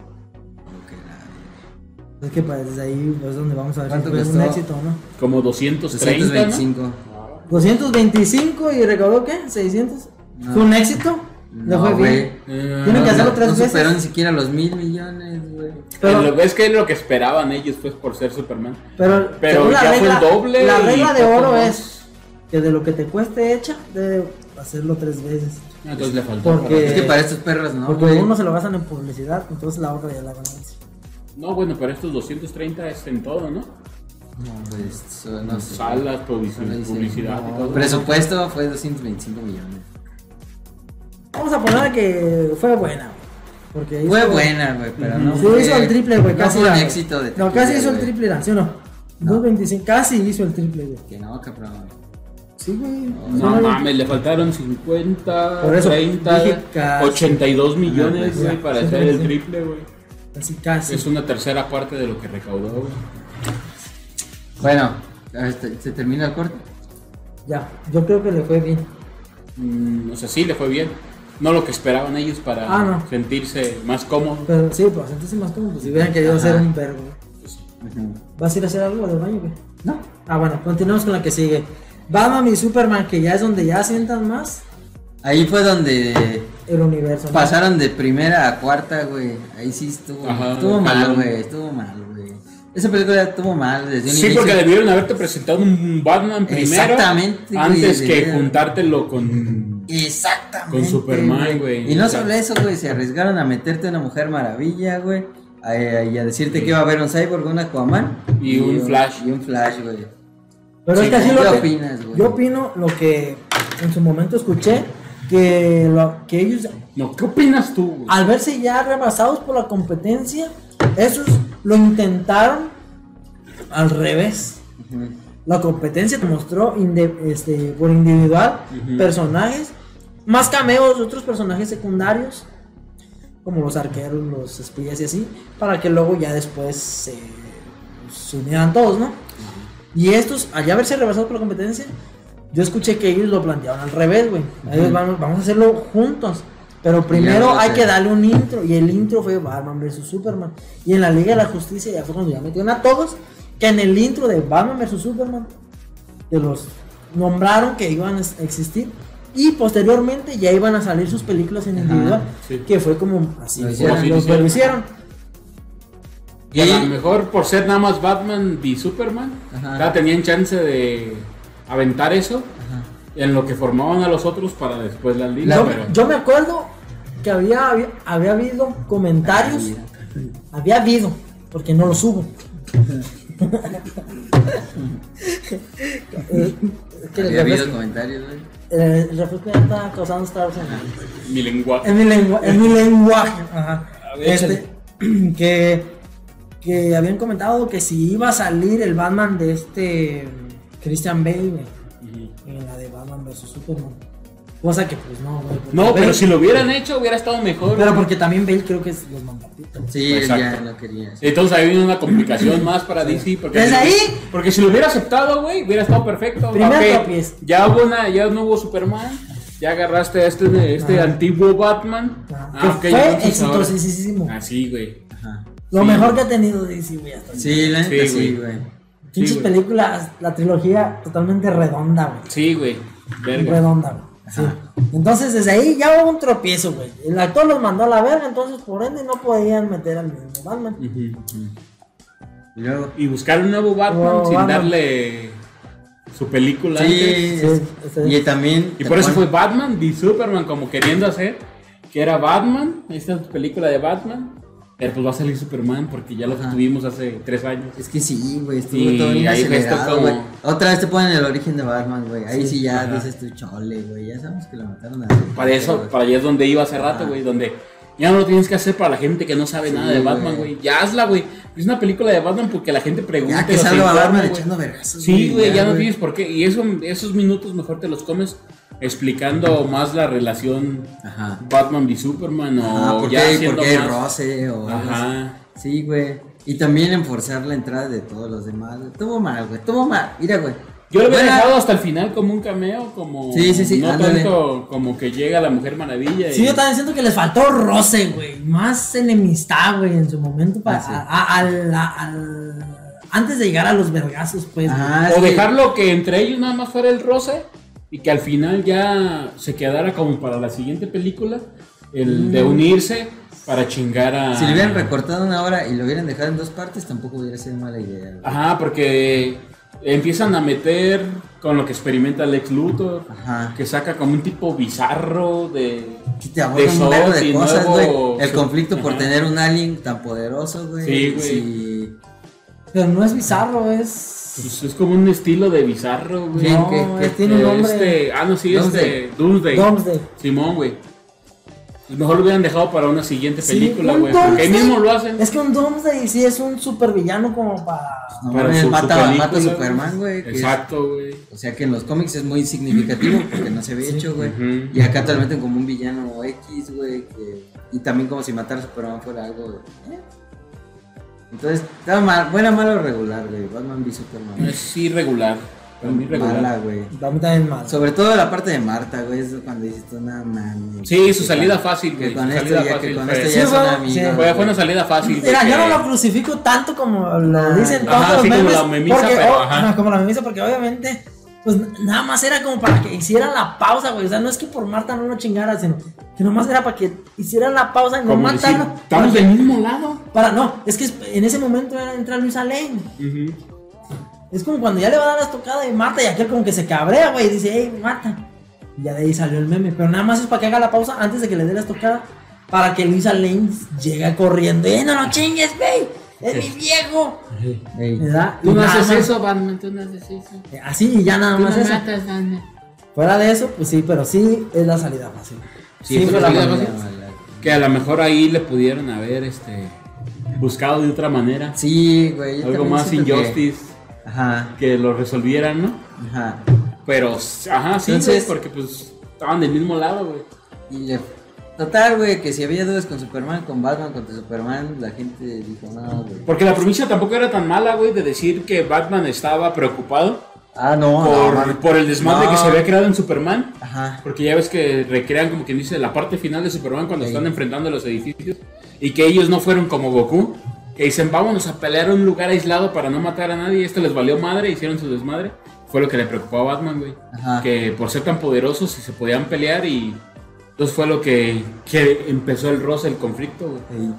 [SPEAKER 1] Es que pues, desde ahí es donde vamos a ver si
[SPEAKER 3] ¿Cuánto
[SPEAKER 1] fue un éxito o no.
[SPEAKER 2] Como 230. ¿no?
[SPEAKER 3] 625.
[SPEAKER 1] 225 y recaudó qué? 600.
[SPEAKER 3] No.
[SPEAKER 1] ¿Fue un éxito? Le
[SPEAKER 3] No,
[SPEAKER 1] fue bien.
[SPEAKER 2] Eh,
[SPEAKER 1] Tienen que hacerlo tres
[SPEAKER 3] no
[SPEAKER 1] veces.
[SPEAKER 3] superó ni siquiera los mil millones, güey.
[SPEAKER 1] Pero-
[SPEAKER 2] lo ves que es lo que esperaban ellos pues por ser Superman.
[SPEAKER 1] Pero,
[SPEAKER 2] Pero ya fue el doble
[SPEAKER 1] La regla de oro
[SPEAKER 2] más.
[SPEAKER 1] es que de lo que te cueste hecha, debe hacerlo tres veces.
[SPEAKER 2] Entonces le faltó.
[SPEAKER 1] Porque-
[SPEAKER 3] Es que para estos perros, ¿no?
[SPEAKER 1] Porque uno se lo gastan en publicidad, entonces la otra ya la ganancia.
[SPEAKER 2] No, bueno, pero estos 230 es en todo, ¿no?
[SPEAKER 3] No, pues, no sé.
[SPEAKER 2] Salas, publicidad y
[SPEAKER 3] no,
[SPEAKER 2] todo.
[SPEAKER 3] Presupuesto fue 225 millones.
[SPEAKER 1] Vamos a poner que fue buena, güey. Porque
[SPEAKER 3] Fue
[SPEAKER 1] hizo-
[SPEAKER 3] buena, güey, pero no.
[SPEAKER 1] Sí,
[SPEAKER 3] fue-
[SPEAKER 1] hizo el triple, güey.
[SPEAKER 3] no
[SPEAKER 1] Casi
[SPEAKER 3] fue un éxito de
[SPEAKER 1] No, casi hizo el triple, ¿sí o no? 2.25, casi hizo el triple, güey.
[SPEAKER 3] Que no, cabrón.
[SPEAKER 1] Sí, güey.
[SPEAKER 2] No
[SPEAKER 1] Solo-
[SPEAKER 2] mames, le faltaron 50,
[SPEAKER 1] Por eso,
[SPEAKER 2] 30,
[SPEAKER 1] dije casi.
[SPEAKER 2] 82 millones, güey, para
[SPEAKER 1] sí,
[SPEAKER 2] hacer
[SPEAKER 1] sí,
[SPEAKER 2] el
[SPEAKER 1] sí.
[SPEAKER 2] triple, güey.
[SPEAKER 1] Casi, casi.
[SPEAKER 2] Es una tercera parte de lo que recaudó.
[SPEAKER 3] Bueno, se termina el corte.
[SPEAKER 1] Ya, yo creo que le fue bien.
[SPEAKER 2] Mm, o sea, sí le fue bien. No lo que esperaban ellos para
[SPEAKER 1] Ah, no.
[SPEAKER 2] sentirse más cómodos.
[SPEAKER 1] Pero sí, pues entonces más como si hubieran querido
[SPEAKER 3] Ajá.
[SPEAKER 1] hacer un verbo. ¿Vas a ir a hacer algo del baño, güey?
[SPEAKER 3] No.
[SPEAKER 1] Ah, bueno, continuamos con la que sigue. Batman y Superman, que ya es donde ya sientan más
[SPEAKER 3] Ahí fue donde
[SPEAKER 1] el universo. ¿no?
[SPEAKER 3] pasaron de primera a cuarta, güey. Ahí sí estuvo.
[SPEAKER 2] Ajá,
[SPEAKER 3] estuvo mal, güey. Estuvo mal, güey. Esa película estuvo mal desde un
[SPEAKER 2] Sí,
[SPEAKER 3] inicio.
[SPEAKER 2] porque debieron haberte presentado un Batman primero.
[SPEAKER 3] Exactamente, güey,
[SPEAKER 2] Antes que
[SPEAKER 3] debieron.
[SPEAKER 2] juntártelo con.
[SPEAKER 3] Exactamente.
[SPEAKER 2] Con Superman, güey.
[SPEAKER 3] Y no solo eso, güey. Se arriesgaron a meterte una mujer maravilla, güey. A, y a decirte que iba a haber un cyborg, un Aquaman.
[SPEAKER 2] Y un Flash.
[SPEAKER 3] Y un Flash, güey.
[SPEAKER 1] Pero
[SPEAKER 2] Sí,
[SPEAKER 1] es que así
[SPEAKER 3] ¿qué
[SPEAKER 1] lo que-
[SPEAKER 3] opinas, güey?
[SPEAKER 1] Yo opino lo que en su momento escuché, que, lo, que ellos,
[SPEAKER 2] No, ¿qué opinas tú, güey?
[SPEAKER 1] al verse ya rebasados por la competencia, esos lo intentaron al revés. La competencia te mostró este, por individual personajes, más cameos de otros personajes secundarios, como los arqueros, los espías y así, para que luego ya después se, se unieran todos, ¿no? Y estos, allá verse rebasados por la competencia, yo escuché que ellos lo plantearon al revés, güey. Ellos van- vamos a hacerlo juntos. Pero primero hay que darle un intro. Y el intro fue Batman vs Superman. Y en la Liga de la Justicia ya fue cuando ya metieron a todos. Que en el intro de Batman vs Superman, que los nombraron que iban a existir. Y posteriormente ya iban a salir sus películas en individual.
[SPEAKER 2] sí.
[SPEAKER 1] Que fue como así.
[SPEAKER 2] Sí, lo- hicieron.
[SPEAKER 1] lo hicieron.
[SPEAKER 2] Y a lo mejor por ser nada más Batman y Superman,
[SPEAKER 3] Ajá.
[SPEAKER 2] ya tenían chance de aventar eso
[SPEAKER 3] Ajá.
[SPEAKER 2] en lo que formaban a los otros para después la liga.
[SPEAKER 1] Yo,
[SPEAKER 2] pero
[SPEAKER 1] yo me acuerdo que había, había, había habido comentarios. Había habido, porque no los hubo. <laughs> Eh, que
[SPEAKER 3] Había habido comentarios,
[SPEAKER 1] eh, el refresco ya está causando estragos en,
[SPEAKER 2] mi lenguaje.
[SPEAKER 1] en mi, lengua, en mi lenguaje. Ajá.
[SPEAKER 2] A ver,
[SPEAKER 1] Este, <clears throat> que, que habían comentado que si iba a salir el Batman de este Christian Bale güey, en la de Batman vs Superman. Cosa que pues no, güey.
[SPEAKER 2] No,
[SPEAKER 1] Bale-
[SPEAKER 2] pero si lo hubieran hecho hubiera estado mejor.
[SPEAKER 1] Pero
[SPEAKER 2] güey.
[SPEAKER 1] porque también Bale creo que es los mandatitos.
[SPEAKER 3] Sí, él
[SPEAKER 2] Exacto.
[SPEAKER 3] ya no quería. sí.
[SPEAKER 2] Entonces ahí viene una complicación <clears throat> más para DC. Porque
[SPEAKER 1] Desde
[SPEAKER 2] si-
[SPEAKER 1] ahí-
[SPEAKER 2] Porque si lo hubiera aceptado, güey, hubiera estado perfecto.
[SPEAKER 1] Primer
[SPEAKER 2] Ok,
[SPEAKER 1] tropiezo.
[SPEAKER 2] ya hubo una, ya no hubo Superman. Ya agarraste a este, este antiguo Batman.
[SPEAKER 1] Ajá.
[SPEAKER 2] Ah,
[SPEAKER 1] que
[SPEAKER 2] ok,
[SPEAKER 1] fue exitosísimo.
[SPEAKER 2] Así, güey.
[SPEAKER 3] Ajá.
[SPEAKER 1] Lo
[SPEAKER 2] sí.
[SPEAKER 1] mejor que ha tenido DC, güey. hasta.
[SPEAKER 3] Sí, la
[SPEAKER 2] Sí, güey.
[SPEAKER 3] güey.
[SPEAKER 1] Pinches
[SPEAKER 2] Sí,
[SPEAKER 1] películas, la trilogía totalmente redonda, güey.
[SPEAKER 2] Sí, güey. Verga.
[SPEAKER 1] Redonda, güey. Sí. Entonces, desde ahí ya hubo un tropiezo, güey. El actor los mandó a la verga, entonces por ende no podían meter al mismo Batman.
[SPEAKER 3] Y
[SPEAKER 2] buscar un nuevo Batman
[SPEAKER 1] Nuevo
[SPEAKER 2] sin
[SPEAKER 1] Batman.
[SPEAKER 2] darle su película
[SPEAKER 3] Sí,
[SPEAKER 2] antes.
[SPEAKER 1] Sí,
[SPEAKER 3] es-
[SPEAKER 1] ese-
[SPEAKER 3] y también.
[SPEAKER 2] Y por eso fue Batman y Superman como queriendo hacer que era Batman, esta película de Batman, pero pues va a salir Superman porque ya lo tuvimos hace tres años.
[SPEAKER 3] Es que sí, güey, estuvo
[SPEAKER 2] Y
[SPEAKER 3] todo bien
[SPEAKER 2] ahí
[SPEAKER 3] acelerado,
[SPEAKER 2] como-.
[SPEAKER 3] Otra vez te ponen el origen de Batman, güey. Ahí sí, ya
[SPEAKER 2] Ajá.
[SPEAKER 3] dices tú, chole, güey. Ya sabemos que lo mataron a.
[SPEAKER 2] Para eso, para allá es donde iba hace rato, güey, donde Ya no lo tienes que hacer para la gente que no sabe
[SPEAKER 3] Sí,
[SPEAKER 2] nada de Batman,
[SPEAKER 3] güey.
[SPEAKER 2] Ya hazla, güey. Es una película de Batman porque la gente pregunta.
[SPEAKER 3] Ya que salga Batman echando vergazos.
[SPEAKER 2] Sí, güey, ya no
[SPEAKER 3] güey.
[SPEAKER 2] tienes por qué. Y eso, esos minutos mejor te los comes explicando más la relación
[SPEAKER 3] Ajá.
[SPEAKER 2] Batman y Superman o
[SPEAKER 3] Ah, ¿por
[SPEAKER 2] ya
[SPEAKER 3] qué, por qué
[SPEAKER 2] más-
[SPEAKER 3] roce o?
[SPEAKER 2] Ajá.
[SPEAKER 3] Sí, güey. Y también enforzar la entrada de todos los demás. Estuvo mal, güey. Estuvo mal. Mira, güey.
[SPEAKER 2] Yo lo hubiera
[SPEAKER 3] Buena-
[SPEAKER 2] dejado hasta el final como un cameo, como
[SPEAKER 3] Sí, sí, sí,
[SPEAKER 2] no
[SPEAKER 3] ándale.
[SPEAKER 2] tanto como que llega la Mujer Maravilla. y-
[SPEAKER 1] Sí, yo también siento que les faltó roce, güey. Más enemistad, güey, en su momento. Para,
[SPEAKER 3] Ah,
[SPEAKER 1] al- antes de llegar a los vergazos, pues.
[SPEAKER 2] o dejarlo que entre ellos nada más fuera el roce y que al final ya se quedara como para la siguiente película, el de unirse para chingar a...
[SPEAKER 3] Si le hubieran recortado una hora y lo hubieran dejado en dos partes, tampoco hubiera sido mala idea. güey.
[SPEAKER 2] Ajá, porque empiezan a meter con lo que experimenta Lex Luthor,
[SPEAKER 3] Ajá.
[SPEAKER 2] que saca como un tipo bizarro de...
[SPEAKER 3] Que te
[SPEAKER 2] de
[SPEAKER 3] un de
[SPEAKER 2] y
[SPEAKER 3] cosas,
[SPEAKER 2] nuevo-
[SPEAKER 3] güey. El conflicto por tener un alien tan poderoso, güey.
[SPEAKER 2] Sí, güey.
[SPEAKER 3] Sí.
[SPEAKER 1] Pero no es bizarro, es.
[SPEAKER 2] Pues es como un estilo de bizarro, güey.
[SPEAKER 3] Sí,
[SPEAKER 1] no,
[SPEAKER 3] que- que-
[SPEAKER 1] él tiene un
[SPEAKER 2] Eh,
[SPEAKER 1] nombre.
[SPEAKER 2] Este, ah, no, sí,
[SPEAKER 3] Doomsday.
[SPEAKER 2] este, Doomsday.
[SPEAKER 1] Doomsday.
[SPEAKER 2] Simón, güey. Pues mejor lo hubieran dejado para una siguiente
[SPEAKER 1] Sí,
[SPEAKER 2] película, güey. porque ahí mismo lo hacen.
[SPEAKER 1] Es que un Doomsday sí es un super villano como para.
[SPEAKER 3] No
[SPEAKER 2] Para su- su
[SPEAKER 3] mata, a Superman, güey.
[SPEAKER 2] Exacto, güey.
[SPEAKER 3] O sea que en los cómics es muy significativo porque no se había hecho, güey. Y acá te lo meten como un villano X, güey. que- Y también como si matar a Superman fuera algo. eh. Entonces, estaba mal, buena, malo o regular, güey. Batman v Superman.
[SPEAKER 2] Es irregular. Para mí regular.
[SPEAKER 3] Mala, güey.
[SPEAKER 1] Para mí también mal.
[SPEAKER 3] Sobre todo la parte de Marta, güey. Es cuando dices tú, mames.
[SPEAKER 2] Sí, su salida fácil,
[SPEAKER 3] Que
[SPEAKER 2] güey.
[SPEAKER 3] con esto ya, que con esto ya son amigos.
[SPEAKER 1] sí.
[SPEAKER 2] Fue, una salida fácil.
[SPEAKER 1] Mira, yo no lo crucifico tanto como lo dicen
[SPEAKER 2] ajá,
[SPEAKER 1] todos los
[SPEAKER 2] sí, como
[SPEAKER 1] memes.
[SPEAKER 2] la memisa,
[SPEAKER 1] porque,
[SPEAKER 2] pero,
[SPEAKER 1] oh,
[SPEAKER 2] ajá.
[SPEAKER 1] ajá, como la memisa, porque obviamente, pues nada más era como para que hicieran la pausa, güey. O sea, no es que por Marta no lo chingara, sino que nomás era para que hicieran la pausa y no matarlo.
[SPEAKER 2] estamos del mismo lado.
[SPEAKER 1] Para, no, es que en ese momento era entrar Luisa Lane.
[SPEAKER 2] Ujú.
[SPEAKER 1] Es como cuando ya le va a dar la estocada de Marta y aquel como que se cabrea, güey, y dice, hey, Marta. Y ya de ahí salió el meme. Pero nada más es para que haga la pausa antes de que le dé la estocada. Para que Luisa Lane llegue corriendo. ¡Eh, no lo chingues, güey! ¡Es mi viejo! ¿Verdad?
[SPEAKER 2] Tú no haces eso, Batman, tú no haces eso.
[SPEAKER 1] Eh, Así y ya nada más eso. Fuera de eso, pues sí, pero sí es la salida fácil.
[SPEAKER 2] Sí, fue
[SPEAKER 1] fue
[SPEAKER 2] la salida fácil. Que a lo mejor ahí le pudieron haber este buscado de otra manera.
[SPEAKER 3] Sí, güey.
[SPEAKER 2] Algo más
[SPEAKER 3] siento que-
[SPEAKER 2] injustice.
[SPEAKER 3] Ajá,
[SPEAKER 2] Que lo resolvieran, ¿no?
[SPEAKER 3] ajá.
[SPEAKER 2] Pero, ajá, sí,
[SPEAKER 3] Entonces-
[SPEAKER 2] güey, porque pues estaban del mismo lado, güey.
[SPEAKER 3] Y le- Total, güey, que si había dudas con Superman, con Batman, contra Superman, la gente dijo, no, güey.
[SPEAKER 2] Porque la provincia tampoco era tan mala, güey, de decir que Batman estaba preocupado
[SPEAKER 3] Ah, no,
[SPEAKER 2] por,
[SPEAKER 3] no,
[SPEAKER 2] por el desmadre
[SPEAKER 3] No.
[SPEAKER 2] que se había creado en Superman.
[SPEAKER 3] Ajá.
[SPEAKER 2] Porque ya ves que recrean, como quien dice, la parte final de Superman cuando
[SPEAKER 3] Sí.
[SPEAKER 2] están enfrentando los edificios. Y que ellos no fueron como Goku. Que dicen, vámonos a pelear a un lugar aislado para no matar a nadie. Esto les valió madre, hicieron su desmadre. Fue lo que le preocupó a Batman, güey.
[SPEAKER 3] Ajá.
[SPEAKER 2] Que por ser tan poderosos, se podían pelear y... Entonces fue lo que, que empezó el roce, el conflicto, güey.
[SPEAKER 3] Ey.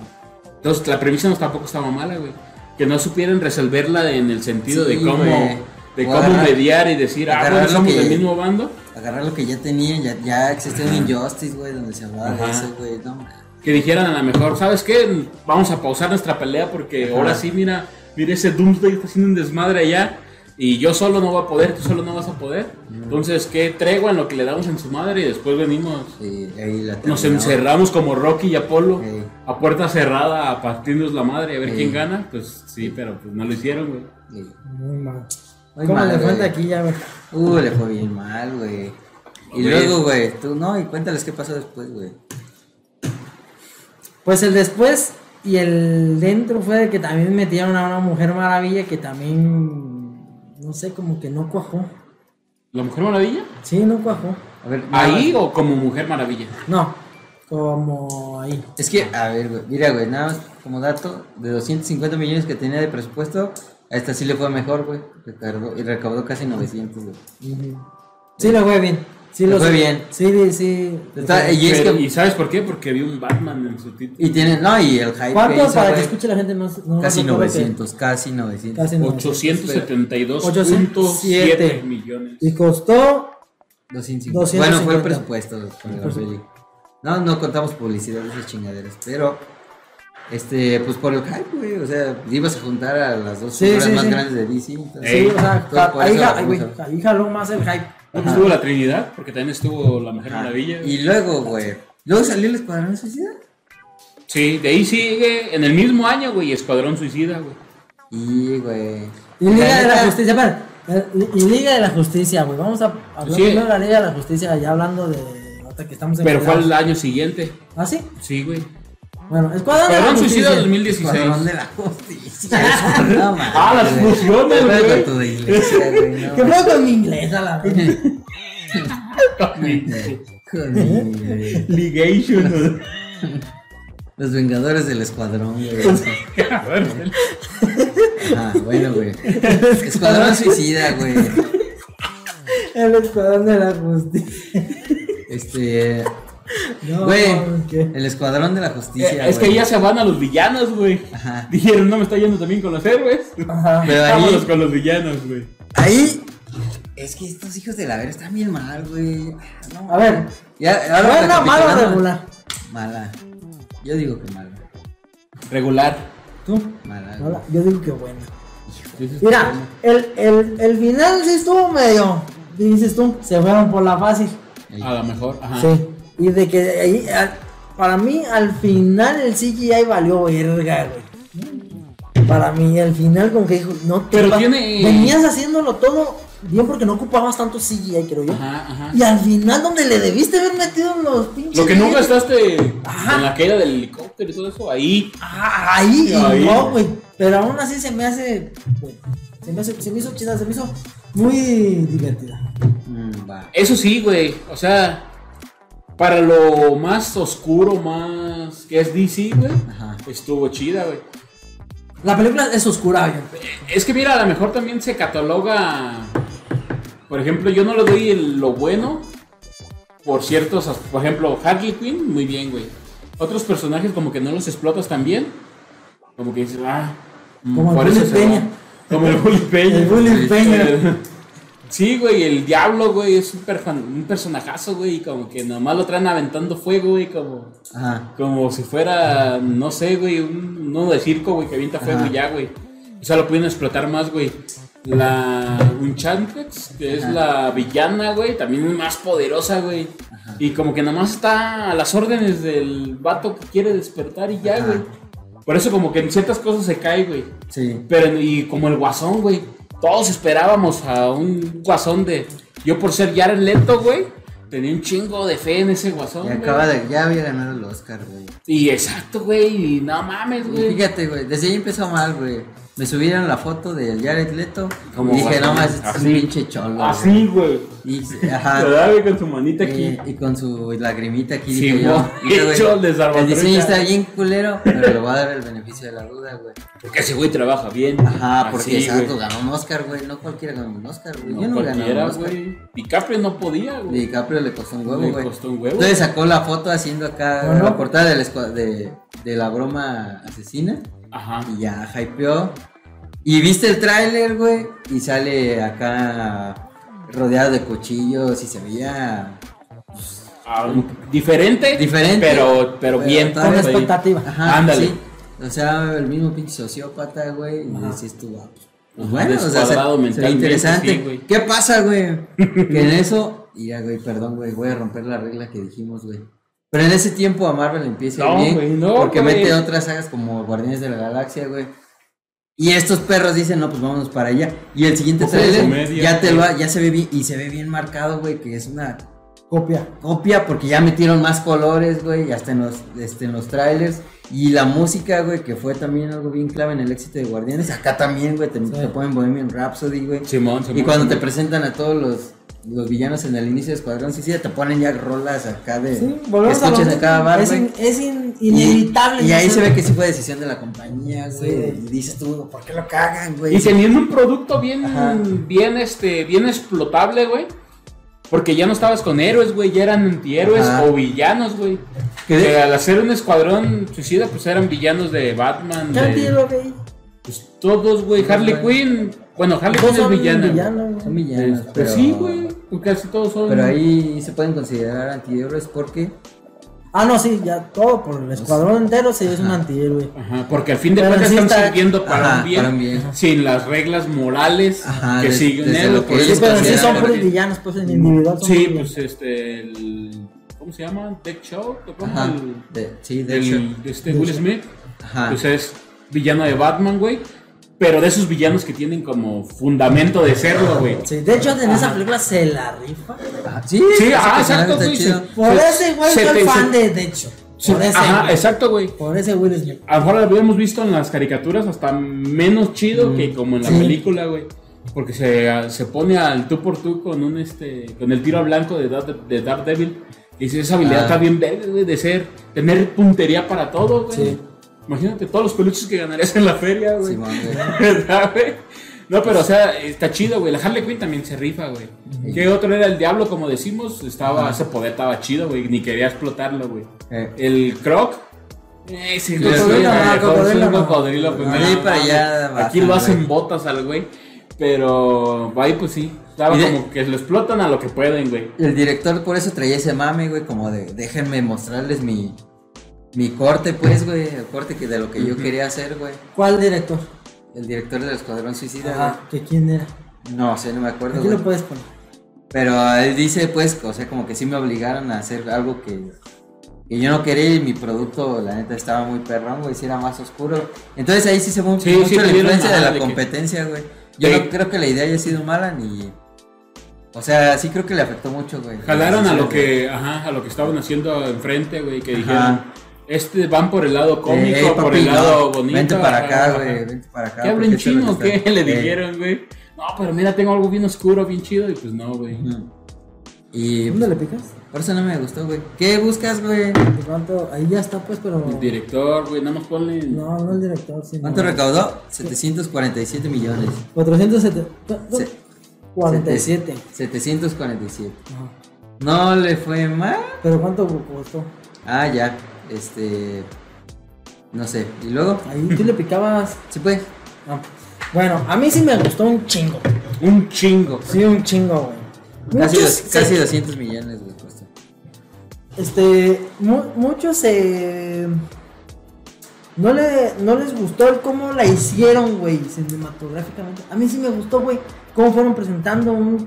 [SPEAKER 2] Entonces la premisa no tampoco estaba mala, güey. Que no supieran resolverla en el sentido de cómo,
[SPEAKER 3] güey.
[SPEAKER 2] de cómo
[SPEAKER 3] agarrar-
[SPEAKER 2] mediar y decir, ah,
[SPEAKER 3] agarrar
[SPEAKER 2] bueno, somos
[SPEAKER 3] que-
[SPEAKER 2] del mismo bando.
[SPEAKER 3] Agarrar lo que ya tenían, ya, ya existía un Injustice, güey, donde se hablaba de eso, güey. No,
[SPEAKER 2] Que dijeran a lo mejor, ¿sabes qué? Vamos a pausar nuestra pelea porque
[SPEAKER 3] Ajá.
[SPEAKER 2] ahora sí, mira, mira ese Doomsday está haciendo un desmadre allá. Y yo solo no voy a poder, tú solo no vas a poder. Entonces, ¿qué tregua en lo que le damos en su madre? Y después venimos,
[SPEAKER 3] sí, ahí la
[SPEAKER 2] nos encerramos como Rocky y Apolo
[SPEAKER 3] Sí.
[SPEAKER 2] a puerta cerrada a partirnos la madre a ver
[SPEAKER 3] Sí.
[SPEAKER 2] quién gana. Pues sí, pero pues no lo hicieron, güey.
[SPEAKER 3] Sí.
[SPEAKER 1] Muy mal.
[SPEAKER 3] Muy
[SPEAKER 1] ¿Cómo
[SPEAKER 3] mal,
[SPEAKER 1] le fue de aquí ya, güey?
[SPEAKER 3] Uh, le fue bien mal, güey. Y luego, güey, tú no, y cuéntales qué pasó después, güey.
[SPEAKER 1] Pues el después y el dentro fue de que también metieron a una mujer maravilla que también, no sé, como que no cuajó.
[SPEAKER 2] ¿La Mujer Maravilla?
[SPEAKER 1] Sí, no cuajó.
[SPEAKER 3] A ver,
[SPEAKER 2] ¿Ahí o como Mujer Maravilla?
[SPEAKER 1] No, como ahí.
[SPEAKER 3] Es que, a ver, güey, mira, güey, nada más como dato, de 250 millones que tenía de presupuesto, a esta sí le fue mejor, güey. Recaudó, y recaudó casi 900, güey.
[SPEAKER 1] Sí, le fue bien. Sí, lo
[SPEAKER 3] fue
[SPEAKER 1] sé.
[SPEAKER 3] bien.
[SPEAKER 1] Sí, sí.
[SPEAKER 3] Está- y es
[SPEAKER 2] Pero,
[SPEAKER 3] que-
[SPEAKER 2] ¿Y sabes por qué? Porque vi un Batman en su título.
[SPEAKER 3] Y tiene, no, y el hype
[SPEAKER 1] ¿Cuánto? Para que escuche la gente, no, no
[SPEAKER 3] Casi
[SPEAKER 1] recuerdo que-
[SPEAKER 3] 900, casi 900.
[SPEAKER 1] Casi 900.
[SPEAKER 2] 872.7 millones.
[SPEAKER 1] Y costó
[SPEAKER 3] 250.
[SPEAKER 1] 250.
[SPEAKER 3] Bueno, fue el presupuesto con la. No, no contamos publicidad de esas chingaderas, pero este, pues por el hype, güey, o sea, ibas a juntar a las dos
[SPEAKER 1] Sí,
[SPEAKER 3] figuras
[SPEAKER 1] sí,
[SPEAKER 3] más
[SPEAKER 1] sí.
[SPEAKER 3] grandes de DC. entonces-.
[SPEAKER 1] Sí, o sea, ahí, güey,
[SPEAKER 3] puso.
[SPEAKER 1] ahí jaló más el hype.
[SPEAKER 2] ¿Dónde estuvo la Trinidad? Porque también estuvo la Mujer
[SPEAKER 3] Ajá.
[SPEAKER 2] Maravilla.
[SPEAKER 3] Y luego, güey, luego salió el Escuadrón Suicida.
[SPEAKER 2] Sí, de ahí sigue en el mismo año, güey, Escuadrón Suicida, güey.
[SPEAKER 3] Y, güey.
[SPEAKER 1] Y Liga de la Justicia, espera, eh, y Liga de la Justicia, güey. Vamos a hablar
[SPEAKER 2] Sí.
[SPEAKER 1] primero de la Liga de la Justicia, ya hablando de. Ahorita que estamos en.
[SPEAKER 2] Pero fue el año siguiente.
[SPEAKER 1] ¿Ah, sí?
[SPEAKER 2] Sí, güey.
[SPEAKER 1] Bueno, Escuadrón de la
[SPEAKER 2] Suicida
[SPEAKER 1] Justicia.
[SPEAKER 2] 2016.
[SPEAKER 3] Escuadrón de la justicia. no, <laughs>
[SPEAKER 2] Ah, las fusiones,
[SPEAKER 3] ¿Qué pedo
[SPEAKER 2] güey.
[SPEAKER 3] con tu de iglesia, güey? No,
[SPEAKER 1] ¿Qué fue con mi inglés a la vez?
[SPEAKER 3] Joder,
[SPEAKER 2] Ligation.
[SPEAKER 3] Los Vengadores del Escuadrón, güey. Ajá, bueno, güey. Escuadrón Suicida, güey.
[SPEAKER 1] El Escuadrón de la Justicia.
[SPEAKER 3] Este.
[SPEAKER 1] No,
[SPEAKER 3] Güey, el Escuadrón de la Justicia.
[SPEAKER 2] Eh, es que ya se van a los villanos, güey.
[SPEAKER 3] Ajá.
[SPEAKER 2] Dijeron, no me está yendo también con los héroes.
[SPEAKER 1] Ajá.
[SPEAKER 3] Pero
[SPEAKER 2] Vámonos
[SPEAKER 3] ahí.
[SPEAKER 2] con los villanos, güey.
[SPEAKER 3] Ahí. Es que estos hijos de la vera están bien mal, güey. No,
[SPEAKER 1] A ver,
[SPEAKER 3] Ya, ahora
[SPEAKER 1] ¿buena, mala o regular?
[SPEAKER 3] Mala. Yo digo que mala.
[SPEAKER 2] Regular.
[SPEAKER 1] ¿Tú?
[SPEAKER 3] Mala.
[SPEAKER 1] Mala. Yo digo que buena. Mira, el, el, el final sí estuvo medio. Dices tú, se fueron por la fácil.
[SPEAKER 2] A lo mejor, ajá.
[SPEAKER 1] Sí. Y de que ahí, al- para mí, al final el CGI valió verga, güey. Para mí, al final, como que dijo, no te
[SPEAKER 2] Pero tiene-
[SPEAKER 1] Venías haciéndolo todo bien porque no ocupabas tanto CGI, creo yo.
[SPEAKER 2] Ajá, ajá.
[SPEAKER 1] Y al final, donde le debiste haber metido los pinches.
[SPEAKER 2] Lo que no gastaste
[SPEAKER 1] Ajá.
[SPEAKER 2] en la caída del helicóptero y todo eso, ahí.
[SPEAKER 1] Ah, ahí, no, güey. Pero aún así se me hace. güey, Se me, hace, se me hizo chida, se me hizo muy divertida.
[SPEAKER 3] Mm.
[SPEAKER 2] Eso sí, güey. O sea, para lo más oscuro, más que es DC, güey, estuvo chida, güey.
[SPEAKER 1] La película es oscura, güey.
[SPEAKER 2] Es que mira, a lo mejor también se cataloga. Por ejemplo, yo no le doy el- lo bueno por ciertos. Por ejemplo, Harley Quinn, muy bien, güey. Otros personajes, como que no los explotas tan bien. Como que dices, ah, mm,
[SPEAKER 1] Como el Bully Peña.
[SPEAKER 2] Como el Bully Peña.
[SPEAKER 1] El Bully Peña. <laughs>
[SPEAKER 2] Sí, güey, el diablo, güey, es un, un personajazo, güey, y como que nomás lo traen aventando fuego, güey, como,
[SPEAKER 3] Ajá.
[SPEAKER 2] como si fuera, no sé, güey, un uno de circo, güey, que avienta fuego
[SPEAKER 3] Ajá.
[SPEAKER 2] y ya, güey. O sea, lo pueden explotar más, güey. La Unchantress, que es la villana, güey, también es más poderosa, güey. Y como que nomás está a las órdenes del vato que quiere despertar y ya, güey. Por eso como que en ciertas cosas se cae, güey.
[SPEAKER 3] Sí.
[SPEAKER 2] Pero y como el guasón, güey. Todos esperábamos a un guasón de. Yo por ser Jared Leto, güey. Tenía un chingo de fe en ese guasón.
[SPEAKER 3] Y
[SPEAKER 2] güey.
[SPEAKER 3] acaba de. Ya había ganado el Oscar, güey.
[SPEAKER 2] Y exacto, güey. Y no mames, güey.
[SPEAKER 3] Fíjate, güey. Desde ahí empezó mal, güey. Me subieron la foto de Jared Leto.
[SPEAKER 2] Como
[SPEAKER 3] y dije, no más, este es un pinche cholo. güey".
[SPEAKER 2] Así, güey.
[SPEAKER 3] Y,
[SPEAKER 2] Se
[SPEAKER 3] ajá. <laughs>
[SPEAKER 2] da, güey, con su manita aquí.
[SPEAKER 3] Y, y con su lagrimita aquí.
[SPEAKER 2] Sí,
[SPEAKER 3] dije yo. <laughs> Dije, güey,
[SPEAKER 2] hecho de
[SPEAKER 3] el diseño está bien culero, pero le voy a dar el beneficio de la duda, güey.
[SPEAKER 2] Porque ese güey trabaja bien.
[SPEAKER 3] Ajá, porque
[SPEAKER 2] Así,
[SPEAKER 3] exacto,
[SPEAKER 2] güey.
[SPEAKER 3] ganó un Oscar, güey. No cualquiera ganó un Oscar, güey.
[SPEAKER 2] No
[SPEAKER 3] Yo no gané un
[SPEAKER 2] cualquiera,
[SPEAKER 3] Oscar.
[SPEAKER 2] güey. DiCaprio no podía, güey.
[SPEAKER 3] DiCaprio le costó un huevo,
[SPEAKER 2] Le
[SPEAKER 3] güey.
[SPEAKER 2] costó un huevo.
[SPEAKER 3] Entonces sacó la foto haciendo acá la portada del escua- de, de la broma asesina.
[SPEAKER 2] Ajá.
[SPEAKER 3] Y ya hypeó. Y viste el tráiler, güey. Y sale acá rodeado de cuchillos y se veía.
[SPEAKER 2] Ah, diferente.
[SPEAKER 3] Diferente.
[SPEAKER 2] Pero, pero
[SPEAKER 3] Pero
[SPEAKER 2] bien.
[SPEAKER 1] Con
[SPEAKER 2] pues,
[SPEAKER 1] expectativa.
[SPEAKER 3] Ajá,
[SPEAKER 2] Ándale.
[SPEAKER 3] sí. O sea, el mismo pinche sociópata, güey. Y decís tú, ah, pues
[SPEAKER 2] Ajá,
[SPEAKER 3] bueno, o sea, se, interesante.
[SPEAKER 2] sí.
[SPEAKER 3] ¿Qué pasa, güey? <laughs> que en eso. Ya, güey, perdón, güey. Voy a romper la regla que dijimos, güey. Pero en ese tiempo a Marvel le empieza
[SPEAKER 2] No,
[SPEAKER 3] bien.
[SPEAKER 2] güey, no,
[SPEAKER 3] porque mete otras sagas como Guardianes de la Galaxia, güey. Y estos perros dicen, no, pues vámonos para allá. Y el siguiente trailer ya te lo, ya se ve bien, y se ve bien marcado, güey, que es una
[SPEAKER 1] Copia.
[SPEAKER 3] copia porque ya metieron más colores, güey, hasta en los, este, en los trailers. Y la música, güey, que fue también algo bien clave en el éxito de Guardianes. Acá también, güey, te, te ponen Bohemian Rhapsody, güey.
[SPEAKER 2] Simón, Simón.
[SPEAKER 3] Y cuando te presentan a todos los, los villanos en el inicio de Escuadrón Suicida, te ponen ya rolas acá de
[SPEAKER 1] Sí,
[SPEAKER 3] bar,
[SPEAKER 1] Es, in- es in-
[SPEAKER 3] Y-
[SPEAKER 1] inevitable.
[SPEAKER 3] Y, ahí se ve que sí fue decisión de la compañía, güey.
[SPEAKER 1] Sí.
[SPEAKER 3] Y dices tú, ¿por qué lo cagan, güey?
[SPEAKER 2] Y teniendo un producto bien,
[SPEAKER 3] Ajá.
[SPEAKER 2] bien, este, bien explotable, güey. Porque ya no estabas con héroes, güey, ya eran antihéroes
[SPEAKER 3] Ajá.
[SPEAKER 2] o villanos, güey. Que al hacer un escuadrón suicida, pues eran villanos de Batman.
[SPEAKER 1] ¿Qué
[SPEAKER 2] de-
[SPEAKER 1] entiendo, güey?
[SPEAKER 2] pues todos, güey. Harley. Quinn. Bueno, Harley Quinn es
[SPEAKER 1] son
[SPEAKER 2] villana.
[SPEAKER 1] villanos.
[SPEAKER 3] Son villanos,
[SPEAKER 2] Pues
[SPEAKER 3] pero...
[SPEAKER 2] sí, güey. Porque casi todos son.
[SPEAKER 3] Pero ahí se pueden considerar antihéroes porque...
[SPEAKER 1] Ah, no, sí, ya todo por el escuadrón entero se es un antihéroe.
[SPEAKER 2] Ajá, porque al fin de cuentas
[SPEAKER 1] sí
[SPEAKER 2] están
[SPEAKER 1] está-
[SPEAKER 2] sirviendo para,
[SPEAKER 3] Ajá,
[SPEAKER 2] un bien,
[SPEAKER 3] para un bien.
[SPEAKER 2] Sin las reglas morales
[SPEAKER 3] Ajá,
[SPEAKER 2] que siguen
[SPEAKER 3] desde
[SPEAKER 2] él.
[SPEAKER 3] lo que
[SPEAKER 1] Sí, pero sí son puros villanos, pues en individual son
[SPEAKER 2] Sí, pues este. El, ¿cómo se llama? Deck Show, ¿cómo?
[SPEAKER 3] Ajá.
[SPEAKER 2] El,
[SPEAKER 3] De- sí, de
[SPEAKER 2] el-
[SPEAKER 3] hecho.
[SPEAKER 2] de este Will Smith.
[SPEAKER 3] Ajá.
[SPEAKER 2] Pues es villano de Batman, güey. Pero de esos villanos que tienen como fundamento de serlo, güey.
[SPEAKER 1] Sí, de hecho, en esa película se la rifa.
[SPEAKER 3] Ah, sí,
[SPEAKER 2] Sí, ah, exacto, güey.
[SPEAKER 1] Por
[SPEAKER 2] Se-
[SPEAKER 1] ese güey soy
[SPEAKER 2] te-
[SPEAKER 1] fan
[SPEAKER 2] se-
[SPEAKER 1] de, de hecho.
[SPEAKER 2] Sí,
[SPEAKER 1] Por ese,
[SPEAKER 2] Ajá,
[SPEAKER 1] güey.
[SPEAKER 2] exacto, güey.
[SPEAKER 1] Por ese Will Smith.
[SPEAKER 2] A lo mejor lo habíamos visto en las caricaturas hasta menos chido que como en la
[SPEAKER 1] Sí.
[SPEAKER 2] película, güey. Porque se, se pone al tú por tú con un este con el tiro a blanco de, Dark- de Daredevil. Y dice, esa habilidad
[SPEAKER 3] Ah.
[SPEAKER 2] está bien verga, güey, de ser, tener puntería para todo, güey.
[SPEAKER 1] Sí.
[SPEAKER 2] Imagínate todos los peluches que ganarías en la feria, güey.
[SPEAKER 3] Güey. <laughs>
[SPEAKER 2] ¿Verdad, güey? No, pero o sea, está chido, güey. La Harley Quinn también se rifa, güey. ¿Qué otro era el diablo, como decimos? Estaba, ese poder estaba chido, güey. Ni quería explotarlo, güey.
[SPEAKER 3] Eh.
[SPEAKER 2] El Croc. Eh, sí,
[SPEAKER 3] Cocodrilo,
[SPEAKER 2] pues, no,
[SPEAKER 3] para allá
[SPEAKER 2] Aquí lo hacen
[SPEAKER 3] güey.
[SPEAKER 2] botas al güey. Pero ahí, pues sí. Estaba
[SPEAKER 3] de-
[SPEAKER 2] como que lo explotan a lo que pueden, güey.
[SPEAKER 3] El director por eso traía ese mame, güey, como de déjenme mostrarles mi, mi corte, pues, güey, el corte que de lo que yo quería hacer, güey.
[SPEAKER 1] ¿Cuál director?
[SPEAKER 3] El director del Escuadrón Suicida,
[SPEAKER 1] Ajá, ¿que quién era?
[SPEAKER 3] No sé, no me acuerdo,
[SPEAKER 1] Aquí
[SPEAKER 3] güey.
[SPEAKER 1] lo puedes poner.
[SPEAKER 3] Pero él dice, pues, o sea, como que sí me obligaron a hacer algo que, que yo no quería y mi producto, la neta, estaba muy perrón, güey, si era más oscuro. Entonces ahí sí se ve
[SPEAKER 2] Sí,
[SPEAKER 3] mucho
[SPEAKER 2] sí,
[SPEAKER 3] la influencia de la
[SPEAKER 2] de que-
[SPEAKER 3] competencia, güey. Yo
[SPEAKER 2] Sí.
[SPEAKER 3] no creo que la idea haya sido mala ni... O sea, sí creo que le afectó mucho, güey.
[SPEAKER 2] Jalaron a lo que, ajá, a lo que estaban haciendo enfrente, güey, que
[SPEAKER 3] Ajá.
[SPEAKER 2] dijeron, este van por el lado cómico,
[SPEAKER 3] Eh,
[SPEAKER 2] por
[SPEAKER 3] papi,
[SPEAKER 2] el lado
[SPEAKER 3] no,
[SPEAKER 2] bonito.
[SPEAKER 3] Vente para
[SPEAKER 2] ajá,
[SPEAKER 3] acá, güey, vente para acá.
[SPEAKER 2] ¿Qué hablan
[SPEAKER 3] porque esto es lo
[SPEAKER 2] chino qué? Le
[SPEAKER 3] Eh,
[SPEAKER 2] dijeron, güey. No, pero mira, tengo algo bien oscuro, bien chido, y pues no, güey.
[SPEAKER 3] Y
[SPEAKER 1] ¿Dónde le picas?
[SPEAKER 3] por eso no me gustó, güey. ¿Qué buscas, güey?
[SPEAKER 1] ¿De cuánto? Ahí ya está, pues, pero.
[SPEAKER 2] El director, güey, nada más ponle.
[SPEAKER 1] No, no el director, sino.
[SPEAKER 3] ¿Cuánto recaudó? 747 millones.
[SPEAKER 1] 447.
[SPEAKER 3] Se-
[SPEAKER 1] 47.
[SPEAKER 3] 747.
[SPEAKER 1] Ajá.
[SPEAKER 3] No le fue mal.
[SPEAKER 1] Pero ¿cuánto costó?
[SPEAKER 3] Ah, ya. Este. No sé. ¿Y luego?
[SPEAKER 1] Ahí tú le picabas. <laughs>
[SPEAKER 3] Sí, pues.
[SPEAKER 1] No. Bueno, a mí sí me gustó un chingo.
[SPEAKER 2] Un chingo.
[SPEAKER 1] Sí, un chingo, güey.
[SPEAKER 3] Casi,
[SPEAKER 1] Muchos
[SPEAKER 3] dos- casi
[SPEAKER 1] se-
[SPEAKER 3] 200 millones, güey.
[SPEAKER 1] Este, mu- muchos se no le no les gustó el cómo la hicieron, güey, cinematográficamente. A mí sí me gustó, güey, cómo fueron presentando un-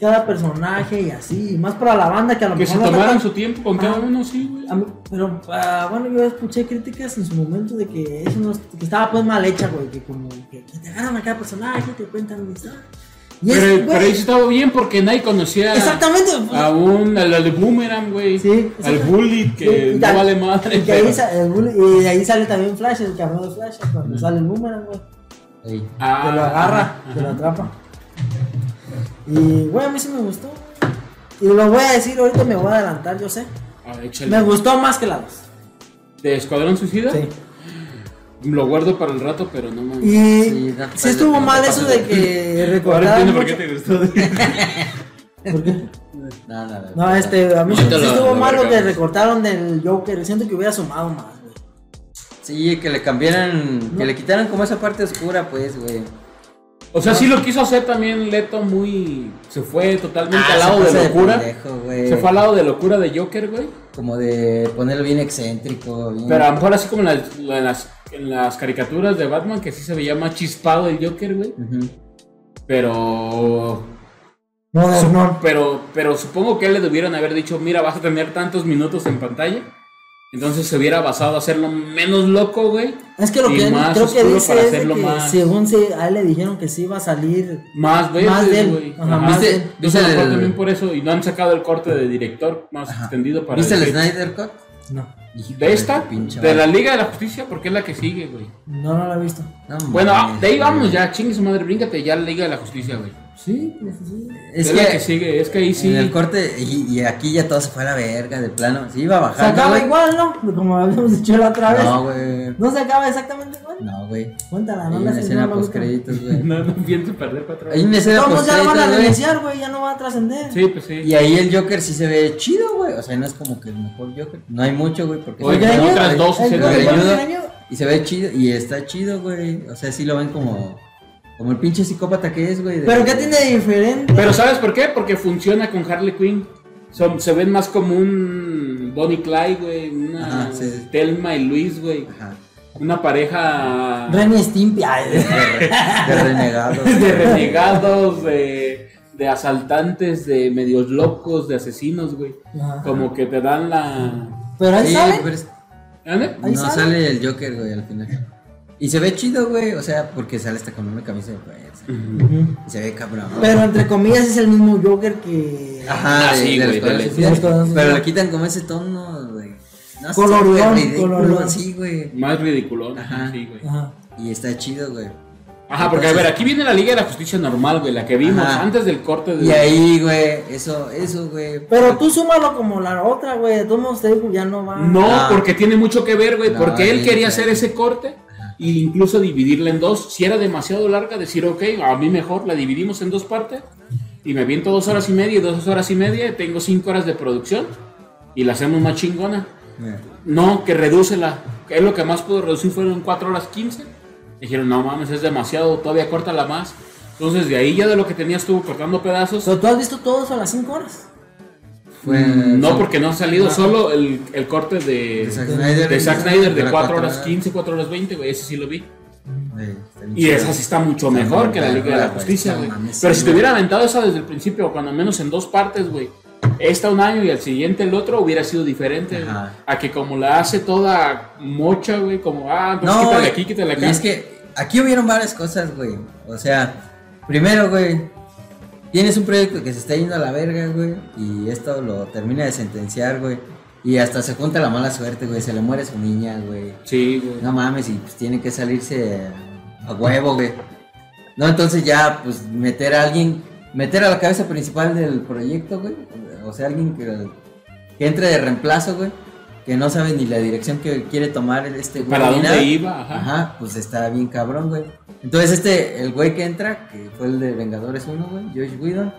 [SPEAKER 1] cada personaje y así, y más para la banda que a lo
[SPEAKER 2] Que se
[SPEAKER 1] mejor no
[SPEAKER 2] tomaran
[SPEAKER 1] tanto-
[SPEAKER 2] su tiempo con cada uno, sí, güey.
[SPEAKER 1] mí- pero ah, bueno, yo escuché críticas en su momento de que eso no, que estaba pues mal hecha, güey, que como que, que te agarran a cada personaje, te cuentan historia. Y
[SPEAKER 2] Pero,
[SPEAKER 1] güey,
[SPEAKER 2] pero ahí sí estaba bien porque nadie conocía
[SPEAKER 1] exactamente.
[SPEAKER 2] a un, al, al Boomerang, güey.
[SPEAKER 1] Sí,
[SPEAKER 2] al. Bully, que
[SPEAKER 1] Sí, y
[SPEAKER 2] no vale madre.
[SPEAKER 1] Y, que ahí, sa- el bully- y ahí sale también Flash, el cameo de Flash, cuando sale el boomerang, güey.
[SPEAKER 3] Ey.
[SPEAKER 2] Ah,
[SPEAKER 1] que lo agarra,
[SPEAKER 2] ajá,
[SPEAKER 1] que lo atrapa. Y, güey, a mí sí me gustó. Y lo voy a decir, ahorita me voy a adelantar, yo sé.
[SPEAKER 2] Ah, échale.
[SPEAKER 1] Me gustó más que la 2.
[SPEAKER 2] ¿De Escuadrón Suicida?
[SPEAKER 1] Sí.
[SPEAKER 2] Lo guardo para el rato, pero no mames.
[SPEAKER 1] Y
[SPEAKER 3] Sí,
[SPEAKER 1] sí estuvo
[SPEAKER 3] no
[SPEAKER 1] mal eso
[SPEAKER 3] de-
[SPEAKER 1] que <laughs>
[SPEAKER 2] Ahora
[SPEAKER 1] recordaron
[SPEAKER 2] entiendo por qué te gustó. <laughs>
[SPEAKER 1] ¿Por qué?
[SPEAKER 3] No, no, no.
[SPEAKER 1] No, este, a mí sí,
[SPEAKER 2] lo-
[SPEAKER 1] estuvo
[SPEAKER 2] lo
[SPEAKER 1] mal lo que recortaron del Joker. Siento que hubiera sumado más, güey.
[SPEAKER 3] Sí, que le cambiaran. Que le quitaran como esa parte oscura, pues, güey.
[SPEAKER 2] O sea, sí lo quiso hacer también Leto muy... Se fue totalmente
[SPEAKER 3] Ah,
[SPEAKER 2] al lado de locura.
[SPEAKER 3] pendejo,
[SPEAKER 2] se fue al lado de locura de Joker, güey.
[SPEAKER 3] Como de ponerlo bien excéntrico. Bien...
[SPEAKER 2] Pero a lo mejor así como en las, en las, en las caricaturas de Batman, que sí se veía más chispado el Joker, güey. Pero...
[SPEAKER 1] No, no, no.
[SPEAKER 2] Pero, pero supongo que le debieron haber dicho, mira, vas a tener tantos minutos en pantalla. Entonces se hubiera basado a hacerlo menos loco, güey.
[SPEAKER 1] Es que lo que
[SPEAKER 2] más
[SPEAKER 1] creo que dice
[SPEAKER 2] para
[SPEAKER 1] es
[SPEAKER 2] hacerlo
[SPEAKER 1] que
[SPEAKER 2] más-
[SPEAKER 1] según se, a él le dijeron que sí iba a salir
[SPEAKER 2] Más
[SPEAKER 1] Más de
[SPEAKER 2] veces,
[SPEAKER 1] él.
[SPEAKER 2] güey.
[SPEAKER 1] Ajá,
[SPEAKER 2] Ajá.
[SPEAKER 1] más de
[SPEAKER 3] ¿Viste,
[SPEAKER 2] mejor también
[SPEAKER 3] el,
[SPEAKER 2] por eso. Y no han sacado el corte de director más
[SPEAKER 3] Ajá.
[SPEAKER 2] extendido para
[SPEAKER 3] ¿viste el
[SPEAKER 2] decir-
[SPEAKER 3] Snyder Cut?
[SPEAKER 1] No,
[SPEAKER 2] ¿De esta? De la. Liga de la Justicia, porque es la que sigue, güey.
[SPEAKER 1] no, no lo he visto.
[SPEAKER 3] No
[SPEAKER 2] Bueno, ah, de ahí vamos ya, chingue su madre, bríncate ya la Liga de la Justicia, güey.
[SPEAKER 1] Sí, pues sí.
[SPEAKER 2] Es, que
[SPEAKER 3] que
[SPEAKER 2] sigue, es que ahí sí.
[SPEAKER 3] en el corte, y, y aquí ya todo se fue a la verga, de plano. Sí, iba
[SPEAKER 1] Se
[SPEAKER 3] bajando.
[SPEAKER 1] acaba
[SPEAKER 3] güey.
[SPEAKER 1] igual, ¿no? Como habíamos dicho la otra vez.
[SPEAKER 3] No, güey.
[SPEAKER 1] ¿No se acaba exactamente igual?
[SPEAKER 3] No, güey.
[SPEAKER 1] Cuéntala,
[SPEAKER 3] Hay
[SPEAKER 1] no la
[SPEAKER 3] escena
[SPEAKER 1] no,
[SPEAKER 3] post créditos, güey. <laughs>
[SPEAKER 2] No, no pienso perder cuatro
[SPEAKER 3] Hay una escena
[SPEAKER 1] Todos
[SPEAKER 3] post
[SPEAKER 1] ya lo van a reiniciar, güey, ya no va a trascender.
[SPEAKER 2] Sí, pues sí.
[SPEAKER 3] Y ahí el Joker sí se ve chido, güey. O sea, no es como que el mejor Joker. No hay mucho, güey, porque
[SPEAKER 2] Oye,
[SPEAKER 3] se
[SPEAKER 1] greñudo,
[SPEAKER 2] otras dos
[SPEAKER 3] greñudo. Y se ve chido. Y está chido, güey. O sea, sí lo ven como. Como el pinche psicópata que es, güey.
[SPEAKER 1] Pero ¿qué tiene de diferente?
[SPEAKER 2] Pero ¿sabes por qué? Porque funciona con Harley Quinn. Son, se ven más como un Bonnie Clyde, güey. Una
[SPEAKER 3] Ajá, sí.
[SPEAKER 2] Telma y Luis, güey.
[SPEAKER 3] Ajá.
[SPEAKER 2] Una pareja
[SPEAKER 1] Ren Stimpy. ay,
[SPEAKER 3] De, re- de renegado. <laughs>
[SPEAKER 2] de renegados, de, de asaltantes, de medios locos, de asesinos, güey.
[SPEAKER 1] Ajá.
[SPEAKER 2] Como que te dan la...
[SPEAKER 1] Pero ahí
[SPEAKER 3] Sí,
[SPEAKER 1] sale.
[SPEAKER 3] pero es-
[SPEAKER 2] ¿Ande?
[SPEAKER 1] Ahí
[SPEAKER 3] no
[SPEAKER 1] sale.
[SPEAKER 3] sale el Joker, güey, al final. Y se ve chido, güey, o sea, porque sale hasta con una camisa de fuerza. Y se ve cabrón.
[SPEAKER 1] Pero entre comillas es el mismo Joker que.
[SPEAKER 3] Ajá,
[SPEAKER 2] Ah,
[SPEAKER 3] de-
[SPEAKER 2] sí,
[SPEAKER 3] de
[SPEAKER 2] güey, de
[SPEAKER 1] los-
[SPEAKER 3] Pero le quitan como ese tono, güey. No sé,
[SPEAKER 1] Colorón,
[SPEAKER 3] güey, ridículo,
[SPEAKER 1] colorón.
[SPEAKER 3] Sí, güey.
[SPEAKER 2] Más ridículo.
[SPEAKER 3] Ajá.
[SPEAKER 2] Sí, güey.
[SPEAKER 1] Ajá.
[SPEAKER 3] Y está chido, güey.
[SPEAKER 2] Ajá, porque a ver, aquí viene la Liga de la Justicia normal, güey, la que vimos
[SPEAKER 3] Ajá.
[SPEAKER 2] antes del corte de...
[SPEAKER 3] Y ahí, güey, eso, eso, güey.
[SPEAKER 1] Pero tú súmalo como la otra, güey. De todos modos ya no va.
[SPEAKER 2] No,
[SPEAKER 3] Ah.
[SPEAKER 2] porque tiene mucho que ver, güey,
[SPEAKER 3] No,
[SPEAKER 2] porque él
[SPEAKER 3] sí,
[SPEAKER 2] quería
[SPEAKER 3] sí.
[SPEAKER 2] hacer ese corte e incluso dividirla en dos. Si era demasiado larga, decir, ok, a mí mejor la dividimos en dos partes y me aviento dos horas y media dos horas y media, y tengo cinco horas de producción y la hacemos más chingona.
[SPEAKER 3] Mira.
[SPEAKER 2] No, que redúcela. Es lo que más pudo reducir fueron 4 horas 15. Dijeron, no mames, es demasiado, todavía córtala más. Entonces de ahí ya de lo que tenía estuvo cortando pedazos.
[SPEAKER 1] Pero tú has visto todo eso a las 5 horas.
[SPEAKER 3] Fue.
[SPEAKER 2] Mm, no, porque no ha salido solo el, el corte de,
[SPEAKER 3] De Zack Snyder.
[SPEAKER 2] de Zack Snyder de
[SPEAKER 3] Dura
[SPEAKER 2] 4
[SPEAKER 3] cuatro
[SPEAKER 2] horas 15, 4 horas 20, güey, ese sí lo vi. Y
[SPEAKER 3] chido.
[SPEAKER 2] esa sí está mucho
[SPEAKER 3] Está
[SPEAKER 2] mejor que la Liga de la. Justicia,
[SPEAKER 3] No
[SPEAKER 2] güey. Pero si te hubiera aventado esa desde el principio, o cuando menos en dos partes, güey. Esta un año y al siguiente el otro hubiera sido diferente. A que como la hace toda mocha, güey, como, ah, entonces quítale
[SPEAKER 3] y-
[SPEAKER 2] aquí, quítale
[SPEAKER 3] y
[SPEAKER 2] acá.
[SPEAKER 3] es que aquí hubieron varias cosas, güey. O sea, primero, güey, tienes un proyecto que se está yendo a la verga, güey, y esto lo termina de sentenciar, güey. Y hasta se junta la mala suerte, güey, se le muere su niña, güey.
[SPEAKER 2] Sí, güey.
[SPEAKER 3] No mames, y pues tiene que salirse a huevo, güey. No, entonces ya, pues meter a alguien, meter a la cabeza principal del proyecto, güey. O sea, alguien que, que entre de reemplazo, güey. Que no sabe ni la dirección que quiere tomar este güey.
[SPEAKER 2] ¿Para dónde iba? Ajá.
[SPEAKER 3] Ajá, pues está bien cabrón, güey. Entonces este, el güey que entra, que fue el de Vengadores 1, güey, Josh Whedon,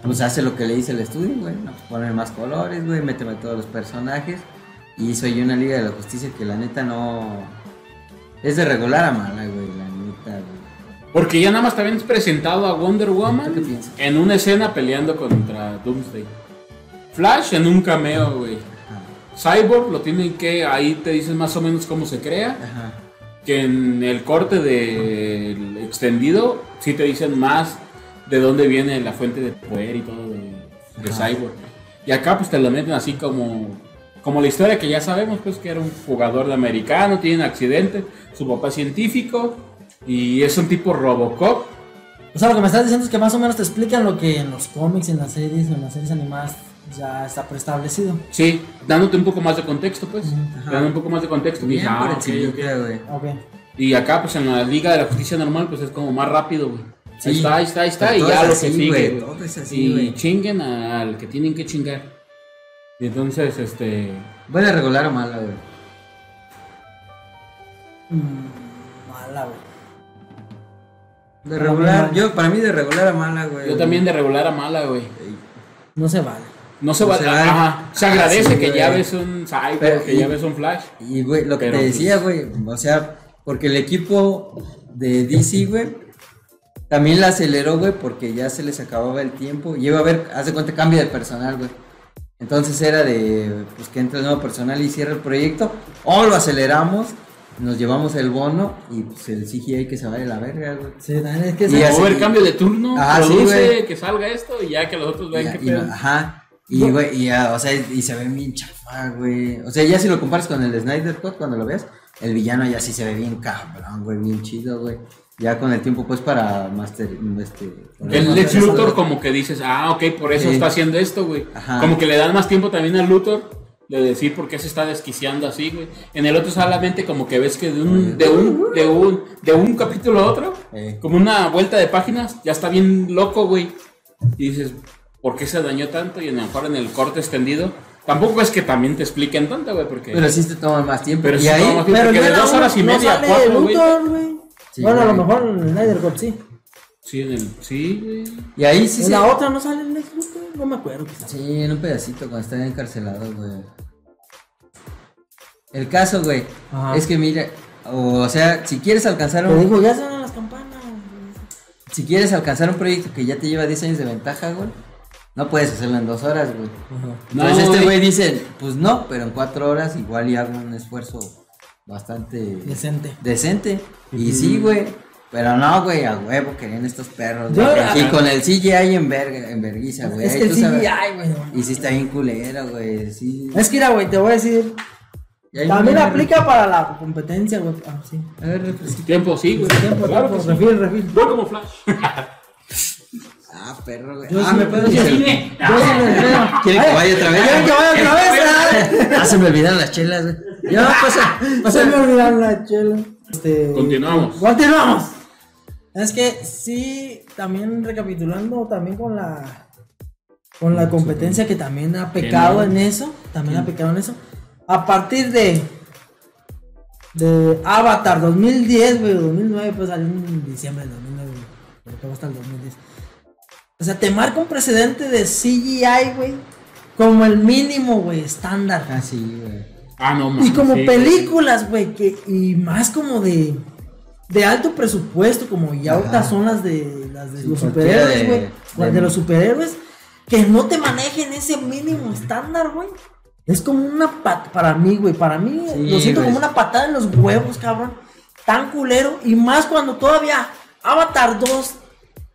[SPEAKER 3] pues hace lo que le dice el estudio, güey. ¿no? Pues pone más colores, güey, méteme todos los personajes. Y hizo ahí una Liga de la Justicia que la neta no... Es de regular a mala, güey, la neta, güey.
[SPEAKER 2] Porque ya nada más te habían presentado a Wonder
[SPEAKER 3] ¿Tú qué
[SPEAKER 2] Woman en una escena peleando contra Doomsday. Flash en un cameo, güey. Cyborg lo tienen que, ahí te dicen más o menos cómo se crea.
[SPEAKER 3] Ajá.
[SPEAKER 2] Que en el corte del extendido sí te dicen más de dónde viene la fuente de poder y todo de, de. Cyborg. Y acá pues te lo meten así como, como la historia que ya sabemos, pues que era un jugador de americano, tiene un accidente, su papá es científico y es un tipo Robocop.
[SPEAKER 1] O sea, lo que me estás diciendo es que más o menos te explican lo que en los cómics, en las series, en las series animadas ya está preestablecido.
[SPEAKER 2] Sí, dándote un poco más de contexto, pues.
[SPEAKER 3] Ajá.
[SPEAKER 2] Dando un poco más de contexto.
[SPEAKER 3] Bien
[SPEAKER 2] Dije, ah,
[SPEAKER 3] por
[SPEAKER 2] ok,
[SPEAKER 3] encimita,
[SPEAKER 2] ok.
[SPEAKER 3] güey.
[SPEAKER 1] Ok.
[SPEAKER 2] Y acá, pues en la Liga de la Justicia Normal, pues es como más rápido, güey.
[SPEAKER 3] Sí.
[SPEAKER 2] Ahí está, ahí está, ahí está,
[SPEAKER 3] Pero
[SPEAKER 2] y ya
[SPEAKER 3] es
[SPEAKER 2] lo
[SPEAKER 3] así,
[SPEAKER 2] que sigue.
[SPEAKER 3] todo es así,
[SPEAKER 2] y chinguen al que tienen que chingar. Y entonces, este.
[SPEAKER 3] ¿Buena regular o mala, güey?
[SPEAKER 1] Mm, mala, güey.
[SPEAKER 3] De regular, yo, para mí de regular a mala, güey.
[SPEAKER 2] Yo también de regular a mala, güey.
[SPEAKER 1] No se vale.
[SPEAKER 2] No se
[SPEAKER 3] No
[SPEAKER 2] va
[SPEAKER 3] se vale.
[SPEAKER 2] Ajá. Se agradece
[SPEAKER 3] sí,
[SPEAKER 2] que
[SPEAKER 3] güey.
[SPEAKER 2] ya ves un Cyborg,
[SPEAKER 3] Pero,
[SPEAKER 2] que
[SPEAKER 3] y-
[SPEAKER 2] ya ves un Flash.
[SPEAKER 3] Y, güey, lo que
[SPEAKER 2] Pero,
[SPEAKER 3] te
[SPEAKER 2] pues-
[SPEAKER 3] decía, güey, o sea, porque el equipo de DC, güey, también la aceleró, güey, porque ya se les acababa el tiempo. Y iba a haber, haz de cuenta, cambio de personal, güey. Entonces era de, pues, que entre el nuevo personal y cierre el proyecto. O lo aceleramos, nos llevamos el bono y, pues, el CGI que se vaya a la verga, güey.
[SPEAKER 1] Sí, es que
[SPEAKER 3] Y
[SPEAKER 1] se-
[SPEAKER 3] así-
[SPEAKER 2] O ver cambio de turno,
[SPEAKER 3] Ah,
[SPEAKER 2] produce, que salga esto y ya que los otros vean
[SPEAKER 3] y-
[SPEAKER 2] pedo.
[SPEAKER 3] ajá. Y, güey, y, ya, o sea, y se ve bien chafa, güey. O sea, ya si lo comparas con el Snyder Cut, cuando lo veas, el villano ya sí se ve bien cabrón, güey, bien chido, güey. Ya con el tiempo, pues, para master, este...
[SPEAKER 2] El Lex Luthor como que dices, ah, ok, por eso
[SPEAKER 3] Sí.
[SPEAKER 2] está haciendo esto, güey.
[SPEAKER 3] Ajá.
[SPEAKER 2] Como que le dan más tiempo también al Luthor de decir por qué se está desquiciando así, güey. En el otro solamente como que ves que de un, de un, de un, de un capítulo a otro,
[SPEAKER 3] Eh.
[SPEAKER 2] como una vuelta de páginas, ya está bien loco, güey. Y dices, ¿por qué se dañó tanto? Y a lo mejor en el corte extendido, tampoco es que también te expliquen tanto, güey, porque...
[SPEAKER 3] Pero sí te toma más tiempo.
[SPEAKER 2] Pero
[SPEAKER 3] y
[SPEAKER 2] sí
[SPEAKER 3] ahí,
[SPEAKER 2] toma más tiempo.
[SPEAKER 1] Pero
[SPEAKER 2] porque de dos horas y
[SPEAKER 1] no
[SPEAKER 2] media
[SPEAKER 1] sale
[SPEAKER 2] cuatro, güey.
[SPEAKER 3] Sí,
[SPEAKER 1] bueno, a lo mejor en el Snyder Cut sí.
[SPEAKER 2] Sí, en el... Sí, güey.
[SPEAKER 3] y ahí sí
[SPEAKER 1] en
[SPEAKER 3] se...
[SPEAKER 1] la otra no sale el Lex Luthor, no me acuerdo. quizás.
[SPEAKER 3] Sí, en un pedacito cuando están encarcelados, güey. El caso, güey,
[SPEAKER 1] Ajá.
[SPEAKER 3] es que mira, o sea, si quieres alcanzar
[SPEAKER 1] Te
[SPEAKER 3] un...
[SPEAKER 1] digo, ya suenan las campanas.
[SPEAKER 3] Si quieres alcanzar un proyecto que ya te lleva 10 años de ventaja, güey, no puedes hacerlo en dos horas, güey.
[SPEAKER 2] No,
[SPEAKER 3] Entonces este
[SPEAKER 2] güey.
[SPEAKER 3] dice, pues no, pero en cuatro horas igual y hago un esfuerzo bastante
[SPEAKER 1] Decente.
[SPEAKER 3] decente. Y sí, güey. Pero no, güey, a huevo querían estos perros.
[SPEAKER 1] Yo-
[SPEAKER 3] güey. y con el CGI en verga, en verguiza, güey.
[SPEAKER 1] Es que el
[SPEAKER 3] tú sabes.
[SPEAKER 1] CGI, güey.
[SPEAKER 3] Y sí está bien culero, güey. Sí.
[SPEAKER 1] Es que mira, güey, te voy a decir. También aplica para la competencia, güey. Ah, sí.
[SPEAKER 3] A ver, refresquito.
[SPEAKER 2] Tiempo, sí, güey.
[SPEAKER 1] Tiempo,
[SPEAKER 2] Claro
[SPEAKER 1] tiempo,
[SPEAKER 2] que sí.
[SPEAKER 1] refil, refil.
[SPEAKER 2] No como Flash. <laughs>
[SPEAKER 3] Ah, perro, güey.
[SPEAKER 1] Yo
[SPEAKER 3] ah,
[SPEAKER 1] sí-
[SPEAKER 3] me puedo decir.
[SPEAKER 1] Yo sí me creo.
[SPEAKER 3] ¿Quieren que vaya otra vez?
[SPEAKER 1] ¿Quieren que vaya otra vez?
[SPEAKER 3] Ah, se me olvidaron las chelas, güey. Ya, <laughs> pasa,
[SPEAKER 1] Se me olvidaron la chela. Este,
[SPEAKER 2] Continuamos.
[SPEAKER 1] Continuamos. Es que sí, también recapitulando, también con la con la competencia que también ha pecado en eso, también ha pecado en eso. A partir de de Avatar 2010, güey, 2009, pues salió en diciembre del 2009, güey, pero hasta el 2010. O sea, te marca un precedente de CGI, güey, como el mínimo, güey, estándar.
[SPEAKER 3] Ah, sí, güey.
[SPEAKER 2] Ah, no mames.
[SPEAKER 1] Y como
[SPEAKER 2] sí.
[SPEAKER 1] películas, güey, que y más como de de alto presupuesto, como ya ahorita son las de las de
[SPEAKER 3] Sí,
[SPEAKER 1] los superhéroes, güey, las de,
[SPEAKER 3] de-
[SPEAKER 1] los superhéroes que no te manejen ese mínimo estándar, güey. Es como una pat para mí, güey, para mí
[SPEAKER 3] Sí,
[SPEAKER 1] lo siento como una patada en los huevos, cabrón. Tan culero y más cuando todavía Avatar 2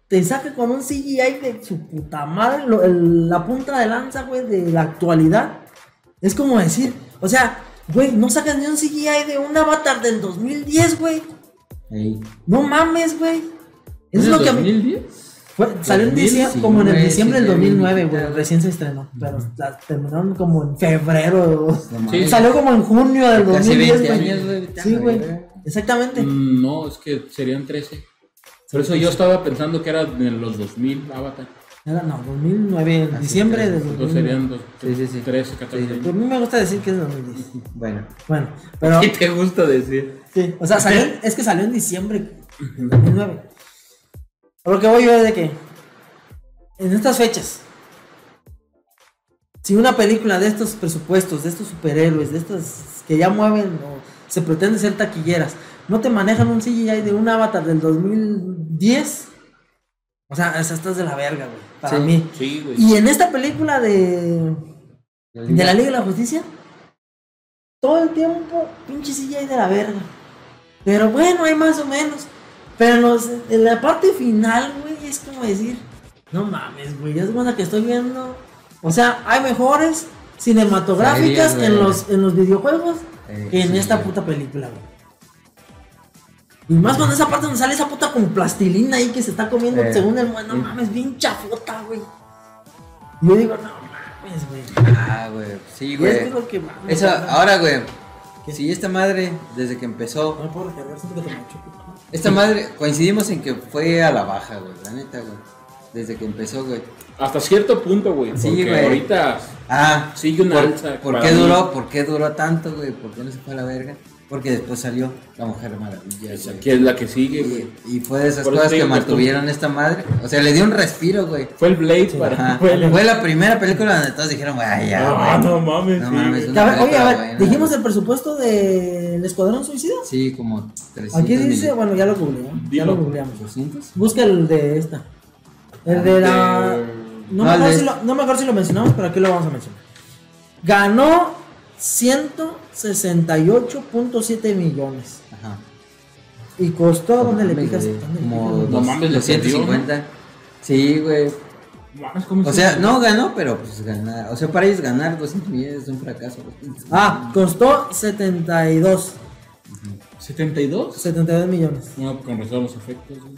[SPEAKER 1] te saca con un CGI de su puta madre, lo- el- la punta de lanza, güey, de la actualidad. Es como decir, o sea, güey, no sacas ni un CGI de un avatar del 2010, güey.
[SPEAKER 3] Ey.
[SPEAKER 1] No mames, güey.
[SPEAKER 2] ¿Es
[SPEAKER 1] Eso es lo que a mí.
[SPEAKER 2] 2010?
[SPEAKER 1] fue- salió en
[SPEAKER 3] 2000,
[SPEAKER 1] diciembre, como en el diciembre del
[SPEAKER 3] sí,
[SPEAKER 1] 2009,
[SPEAKER 3] bien,
[SPEAKER 1] güey. Recién se estrenó. Pero la terminaron como en febrero.
[SPEAKER 3] No
[SPEAKER 2] Sí.
[SPEAKER 3] mames. <laughs>
[SPEAKER 1] Salió como en junio del
[SPEAKER 3] Casi
[SPEAKER 1] 2010,
[SPEAKER 3] 20
[SPEAKER 1] güey. Sí, güey. Exactamente.
[SPEAKER 2] Mm, No, es que serían 13. Por eso yo estaba pensando que era en los 2000 Avatar.
[SPEAKER 1] Era, no, 2009, en
[SPEAKER 3] Así
[SPEAKER 1] diciembre
[SPEAKER 2] Entonces
[SPEAKER 1] 2009.
[SPEAKER 2] serían dos,
[SPEAKER 3] Sí, sí, sí.
[SPEAKER 2] 13, 14
[SPEAKER 3] Sí.
[SPEAKER 1] A
[SPEAKER 2] años.
[SPEAKER 1] mí me gusta decir que es 2010.
[SPEAKER 3] Bueno.
[SPEAKER 1] Bueno, pero.
[SPEAKER 2] ¿Qué te gusta decir?
[SPEAKER 1] Sí, o sea, salió, es que salió en diciembre del 2009. A lo que voy yo es de que en estas fechas, si una película de estos presupuestos, de estos superhéroes, de estas que ya mueven o se pretende ser taquilleras, no te manejan un CGI de un avatar del 2010, o sea, esa estás de la verga, güey, para
[SPEAKER 3] Sí.
[SPEAKER 1] mí.
[SPEAKER 2] Sí, güey.
[SPEAKER 1] Y en esta película de, de la Liga de la Justicia, todo el tiempo, pinche CGI de la verga. Pero bueno, hay más o menos. Pero en, los- en la parte final, güey, es como decir, no mames, güey, es buena que estoy viendo. O sea, hay mejores cinematográficas en los, en los videojuegos
[SPEAKER 3] Eh,
[SPEAKER 1] que en
[SPEAKER 3] sí,
[SPEAKER 1] esta puta película, güey. Y más cuando esa parte donde sale esa puta con plastilina ahí que se está comiendo
[SPEAKER 3] Eh,
[SPEAKER 1] según el no
[SPEAKER 3] sí.
[SPEAKER 1] mames, bien chafota, güey. Y yo digo, no mames, güey.
[SPEAKER 3] Ah, güey. Sí, güey.
[SPEAKER 1] es lo que
[SPEAKER 3] Eso, ahora, güey. Si esta madre, desde que empezó,
[SPEAKER 1] No me puedo recargar, siento que te
[SPEAKER 3] esta madre, coincidimos en que fue a la baja, güey. La neta, güey. Desde que empezó, güey.
[SPEAKER 2] Hasta cierto punto, güey.
[SPEAKER 3] Sí,
[SPEAKER 2] porque
[SPEAKER 3] güey.
[SPEAKER 2] ahorita
[SPEAKER 3] Ah,
[SPEAKER 2] sigue una
[SPEAKER 3] ¿por,
[SPEAKER 2] alza.
[SPEAKER 3] ¿por
[SPEAKER 2] para
[SPEAKER 3] qué
[SPEAKER 2] mí.
[SPEAKER 3] duró? ¿Por qué duró tanto, güey? ¿Por qué no se fue a la verga? Porque después salió la Mujer Maravilla,
[SPEAKER 2] Esa que es la que sigue, güey.
[SPEAKER 3] Y, y fue de esas
[SPEAKER 2] Por
[SPEAKER 3] cosas que mantuvieron esta madre. O sea, le dio un respiro, güey.
[SPEAKER 2] Fue el Blade para.
[SPEAKER 3] Ajá. <laughs>
[SPEAKER 2] Fue el-
[SPEAKER 3] Fue la primera película donde todos dijeron, güey, ay, ya,
[SPEAKER 2] Ah,
[SPEAKER 3] güey.
[SPEAKER 2] no mames.
[SPEAKER 3] No
[SPEAKER 2] sí,
[SPEAKER 3] mames,
[SPEAKER 2] güey.
[SPEAKER 3] una
[SPEAKER 1] A ver, oye, a ver,
[SPEAKER 3] buena,
[SPEAKER 1] dijimos el presupuesto del Escuadrón Suicida.
[SPEAKER 3] Sí, como 300
[SPEAKER 1] Aquí dice,
[SPEAKER 3] millones.
[SPEAKER 1] bueno, ya lo googleé, ¿no? ya lo googleamos.
[SPEAKER 3] ¿200?
[SPEAKER 1] Busca el de esta. El de la. No, me acuerdo si lo, no me acuerdo si lo mencionamos, pero aquí lo vamos a mencionar. Ganó 168.7 millones.
[SPEAKER 3] Ajá.
[SPEAKER 1] Y costó, ¿dónde le picas?
[SPEAKER 3] güey,
[SPEAKER 1] ¿Dónde le
[SPEAKER 3] Como?
[SPEAKER 2] No mames, le
[SPEAKER 3] 250. Sí, güey.
[SPEAKER 2] Mames, ¿cómo
[SPEAKER 3] O
[SPEAKER 2] se
[SPEAKER 3] sea, no ganó, pero pues ganar. O sea, para ellos ganar 200 millones es un fracaso.
[SPEAKER 1] Ah, costó 72.
[SPEAKER 2] ¿72?
[SPEAKER 1] 72 millones.
[SPEAKER 2] No, con razón los efectos, güey.